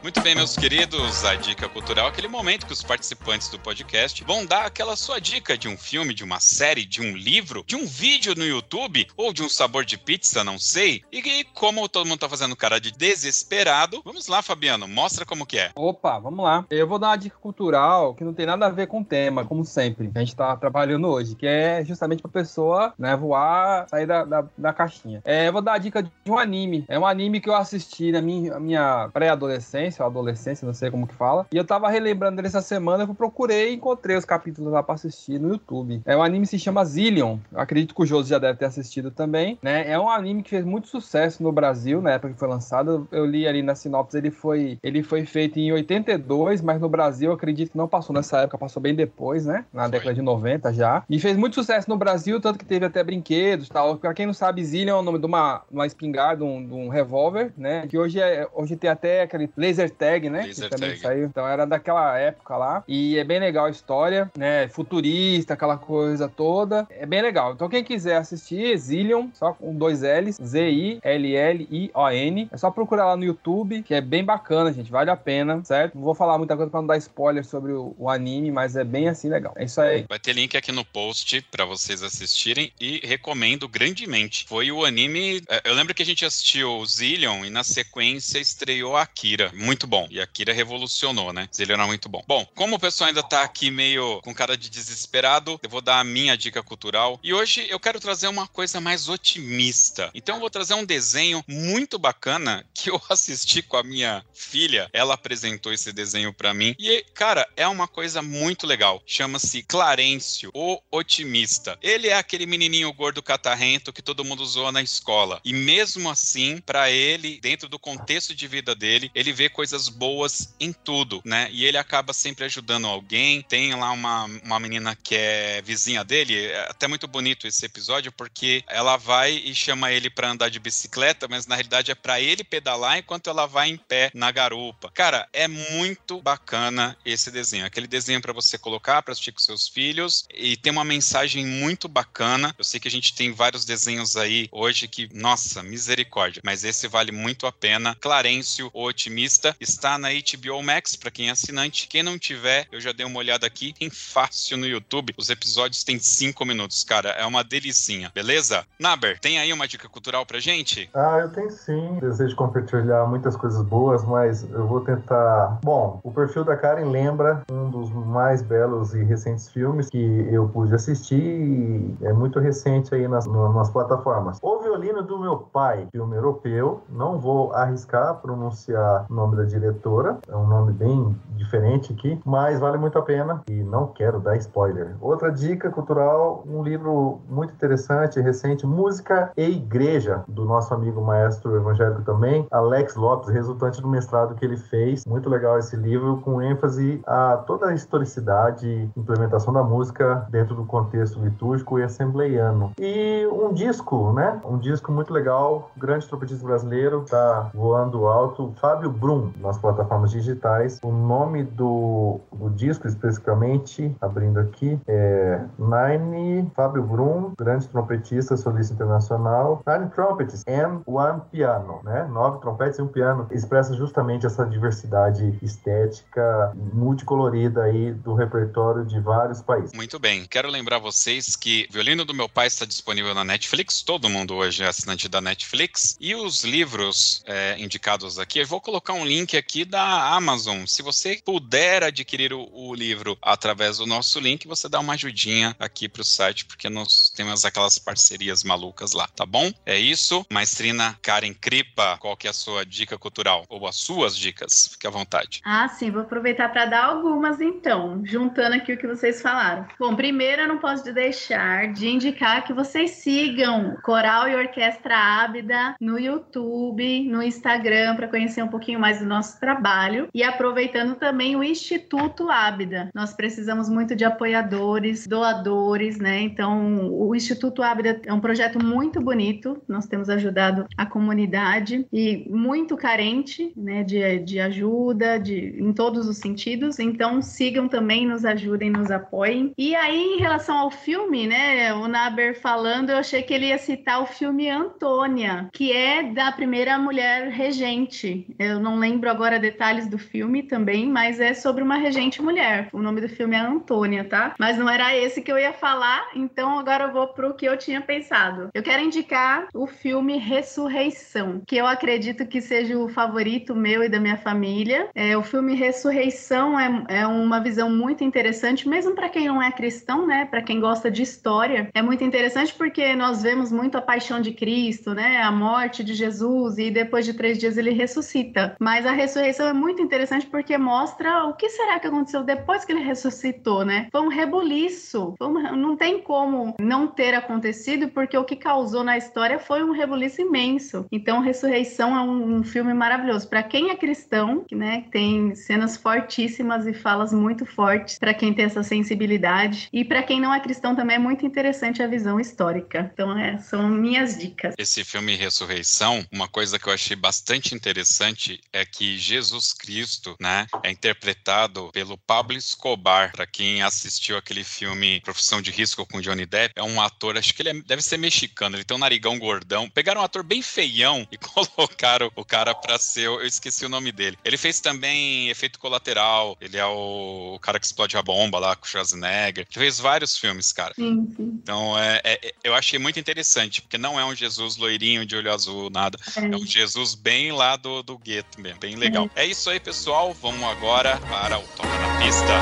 Muito bem, meus queridos, a dica cultural é aquele momento que os participantes do podcast vão dar aquela sua dica de um filme, de uma série, de um livro, de um vídeo no YouTube ou de um sabor de pizza, não sei. E como todo mundo tá fazendo cara de desesperado, vamos lá, Fabiano, mostra como que é. Opa, vamos lá. Eu vou dar uma dica cultural que não tem nada a ver com o tema, como sempre, a gente tá trabalhando hoje, que é justamente pra pessoa, né, voar, sair da, da, da caixinha. É, eu vou dar a dica de um anime. É um anime que eu assisti na minha, minha pré-adolescência infância ou adolescência, não sei como que fala. E eu tava relembrando dele essa semana, eu procurei e encontrei os capítulos lá pra assistir no YouTube. É, o anime se chama Zillion. Eu acredito que o Josi já deve ter assistido também, né? É um anime que fez muito sucesso no Brasil, na época que foi lançado. Eu li ali na sinopse, ele foi, ele foi feito em 82, mas no Brasil eu acredito que não passou nessa época, passou bem depois, né? Na Foi. década de 90 já. E fez muito sucesso no Brasil, tanto que teve até brinquedos e tal. Pra quem não sabe, Zillion é o nome de uma, uma espingarda, de um, de um revólver, né? Que hoje, é, hoje tem até aquele laser tag, né? Laser que também tag. saiu. Então era daquela época lá. E é bem legal a história, né? Futurista, aquela coisa toda. É bem legal. Então quem quiser assistir, Zillion, só com dois L's, Z-I-L-L-I-O-N. É só procurar lá no YouTube, que é bem bacana, gente. Vale a pena, certo? Não vou falar muita coisa pra não dar spoiler sobre o, o anime, mas é bem assim legal. É isso aí. Vai ter link aqui no post pra vocês assistirem e recomendo grandemente. Foi o anime. é, Eu lembro que a gente assistiu o Zillion e na sequência estreou Akira. Muito bom. E Akira revolucionou, né? Zillion era muito bom. Bom, como o pessoal ainda tá aqui meio com cara de desesperado, eu vou dar a minha dica cultural. E hoje eu quero trazer uma coisa mais otimista. Então eu vou trazer um desenho muito bacana que eu assisti com a minha filha. Ela apresentou esse desenho pra mim. E, cara, é uma coisa muito legal. Chama-se Clarencio, o Otimista. Ele é aquele menininho gordo catarrento que todo mundo zoa na escola. E mesmo assim, pra ele, dentro do contexto de vida dele, ele vê coisas boas em tudo, né? E ele acaba sempre ajudando alguém. Tem lá uma, uma menina que é vizinha dele. É até muito bonito esse episódio, porque ela vai e chama ele pra andar de bicicleta, mas na realidade é pra ele pedalar enquanto ela vai em pé na garupa. Cara, é muito bacana esse desenho. Aquele desenho pra você colocar pra assistir com seus filhos e tem uma mensagem muito bacana. Eu sei que a gente tem vários desenhos aí hoje que, nossa, misericórdia, mas esse vale muito a pena. Clarencio, o Otimista, está na HBO Max pra quem é assinante. Quem não tiver, eu já dei uma olhada aqui, tem fácil no YouTube. Os episódios têm cinco minutos, cara, é uma delicinha, beleza? Naber, tem aí uma dica cultural pra gente? Ah, eu tenho sim. Desejo compartilhar muitas coisas boas, mas eu vou tentar. Bom, o perfil da Karen lembra um dos mais belos e recentes filmes que eu pude assistir. e É muito recente aí nas, nas plataformas. O Violino do Meu Pai, filme europeu. Não vou arriscar pronunciar o nome da diretora. É um nome bem diferente aqui, mas vale muito a pena e não quero dar spoiler. Outra dica cultural, um livro muito interessante, recente, Música e Igreja, do nosso amigo maestro evangélico também, Alex Lopes, resultante do mestrado que ele fez. Muito legal esse livro, com ênfase a toda a historicidade e implementação da música dentro do contexto litúrgico e assembleiano. E um disco, né? Um disco muito legal, grande trompetista brasileiro, tá voando alto, Fábio Brum, nas plataformas digitais. O nome do, do disco, especificamente, abrindo aqui, é Nine Fábio Brum, grande trompetista, solista internacional. Nine Trumpets and One Piano, né? Nove trompetes e um piano. Expressa justamente essa diversidade estética multicolorida aí do repertório de vários países. Muito bem. Quero lembrar vocês que Violino do Meu Pai está disponível na Netflix. Todo mundo hoje é assinante da Netflix. E os livros é, indicados aqui, eu vou colocar um link aqui da Amazon. Se você puder adquirir o, o livro através do nosso link, você dá uma ajudinha aqui pro site, porque nós temos aquelas parcerias malucas lá, tá bom? É isso. Maestrina Karen Kripa, qual que é a sua dica cultural? Ou as suas dicas? Fique à vontade. Ah, sim, vou aproveitar para dar algumas então, juntando aqui o que vocês falaram. Bom, primeiro eu não posso deixar de indicar que vocês sigam Coral e Orquestra Ábida no YouTube, no Instagram, para conhecer um pouquinho mais do nosso trabalho e aproveitando também o Instituto Ábida. Nós precisamos muito de apoiadores, doadores, né? Então, o Instituto Ábida é um projeto muito bonito, nós temos ajudado a comunidade e muito carente, né, de, de ajuda, de, em todos os sentidos. Então, sigam também, nos ajudem, nos apoiem. E aí, em relação ao filme, né, o Naber falando, eu achei que ele ia citar o filme Antônia, que é da primeira mulher regente. Eu não lembro agora detalhes do filme também, mas mas é sobre uma regente mulher. O nome do filme é Antônia, tá? Mas não era esse que eu ia falar, então agora eu vou pro que eu tinha pensado. Eu quero indicar o filme Ressurreição, que eu acredito que seja o favorito meu e da minha família. É, o filme Ressurreição é, é uma visão muito interessante, mesmo para quem não é cristão, né? Para quem gosta de história, é muito interessante porque nós vemos muito a paixão de Cristo, né? A morte de Jesus e depois de três dias ele ressuscita. Mas a ressurreição é muito interessante porque mostra o que será que aconteceu depois que ele ressuscitou, né? Foi um rebuliço. Um, não tem como não ter acontecido porque o que causou na história foi um rebuliço imenso. Então, Ressurreição é um, um filme maravilhoso para quem é cristão, né? Tem cenas fortíssimas e falas muito fortes para quem tem essa sensibilidade e para quem não é cristão também é muito interessante a visão histórica. Então, é, são minhas dicas. Esse filme Ressurreição, uma coisa que eu achei bastante interessante é que Jesus Cristo, né, é interpretado pelo Pablo Escobar. Para quem assistiu aquele filme Profissão de Risco com Johnny Depp, é um ator, acho que ele é, deve ser mexicano, ele tem um narigão gordão. Pegaram um ator bem feião e colocaram o cara para ser, eu esqueci o nome dele. Ele fez também Efeito Colateral, ele é o, o cara que explode a bomba lá com o Schwarzenegger. Ele fez vários filmes, cara. Sim, sim. Então, é, é, eu achei muito interessante, porque não é um Jesus loirinho de olho azul, nada. É, é um Jesus bem lá do, do gueto mesmo, bem legal. É. é isso aí, pessoal. Vamos agora para o Toca na Pista.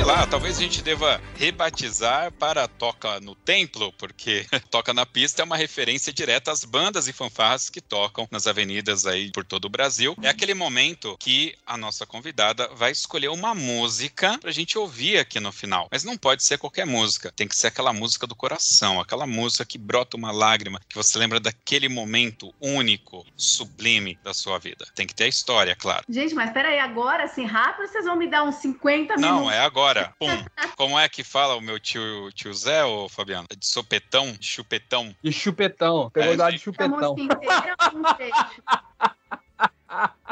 Sei lá, talvez a gente deva rebatizar para Toca no Templo, porque Toca na Pista é uma referência direta às bandas e fanfarras que tocam nas avenidas aí por todo o Brasil. É aquele momento que a nossa convidada vai escolher uma música pra gente ouvir aqui no final. Mas não pode ser qualquer música, tem que ser aquela música do coração, aquela música que brota uma lágrima, que você lembra daquele momento único, sublime da sua vida. Tem que ter a história, claro. Gente, mas peraí, agora, assim, rápido, vocês vão me dar uns 50 minutos? Não, é agora agora, pum. Como é que fala o meu tio, tio Zé, ô Fabiano? De sopetão? De chupetão? De chupetão. Pegou é, de chupetão.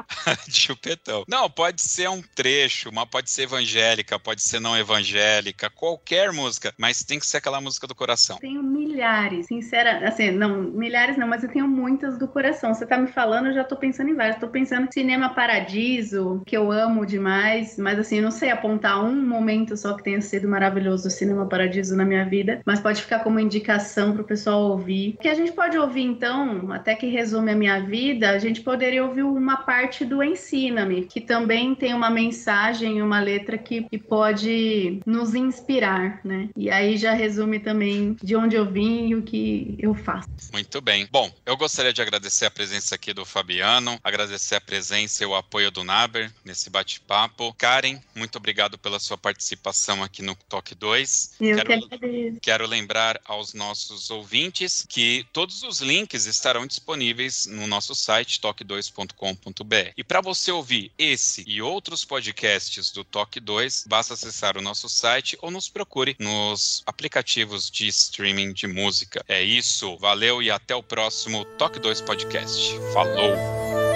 de chupetão. Não, pode ser um trecho, mas pode ser evangélica, pode ser não evangélica, qualquer música, mas tem que ser aquela música do coração. Tenho milhares, sincera, assim, não, milhares não, mas eu tenho muitas do coração. Você tá me falando, eu já tô pensando em várias. Tô pensando em Cinema Paradiso, que eu amo demais, mas assim, eu não sei apontar um momento só que tenha sido maravilhoso o Cinema Paradiso na minha vida, mas pode ficar como indicação pro pessoal ouvir. O que a gente pode ouvir então, até que resume a minha vida, a gente poderia ouvir uma parte do Ensina-me, que também tem uma mensagem, uma letra que, que pode nos inspirar, né? E aí já resume também de onde eu vim e o que eu faço. Muito bem. Bom, eu gostaria de agradecer a presença aqui do Fabiano, agradecer a presença e o apoio do Naber nesse bate-papo. Karen, muito obrigado pela sua participação aqui no Toque 2. Eu quero, que quero lembrar aos nossos ouvintes que todos os links estarão disponíveis no nosso site toque2.com.br. E para você ouvir esse e outros podcasts do Toque 2, basta acessar o nosso site ou nos procure nos aplicativos de streaming de música. É isso, valeu e até o próximo Toque 2 Podcast. Falou!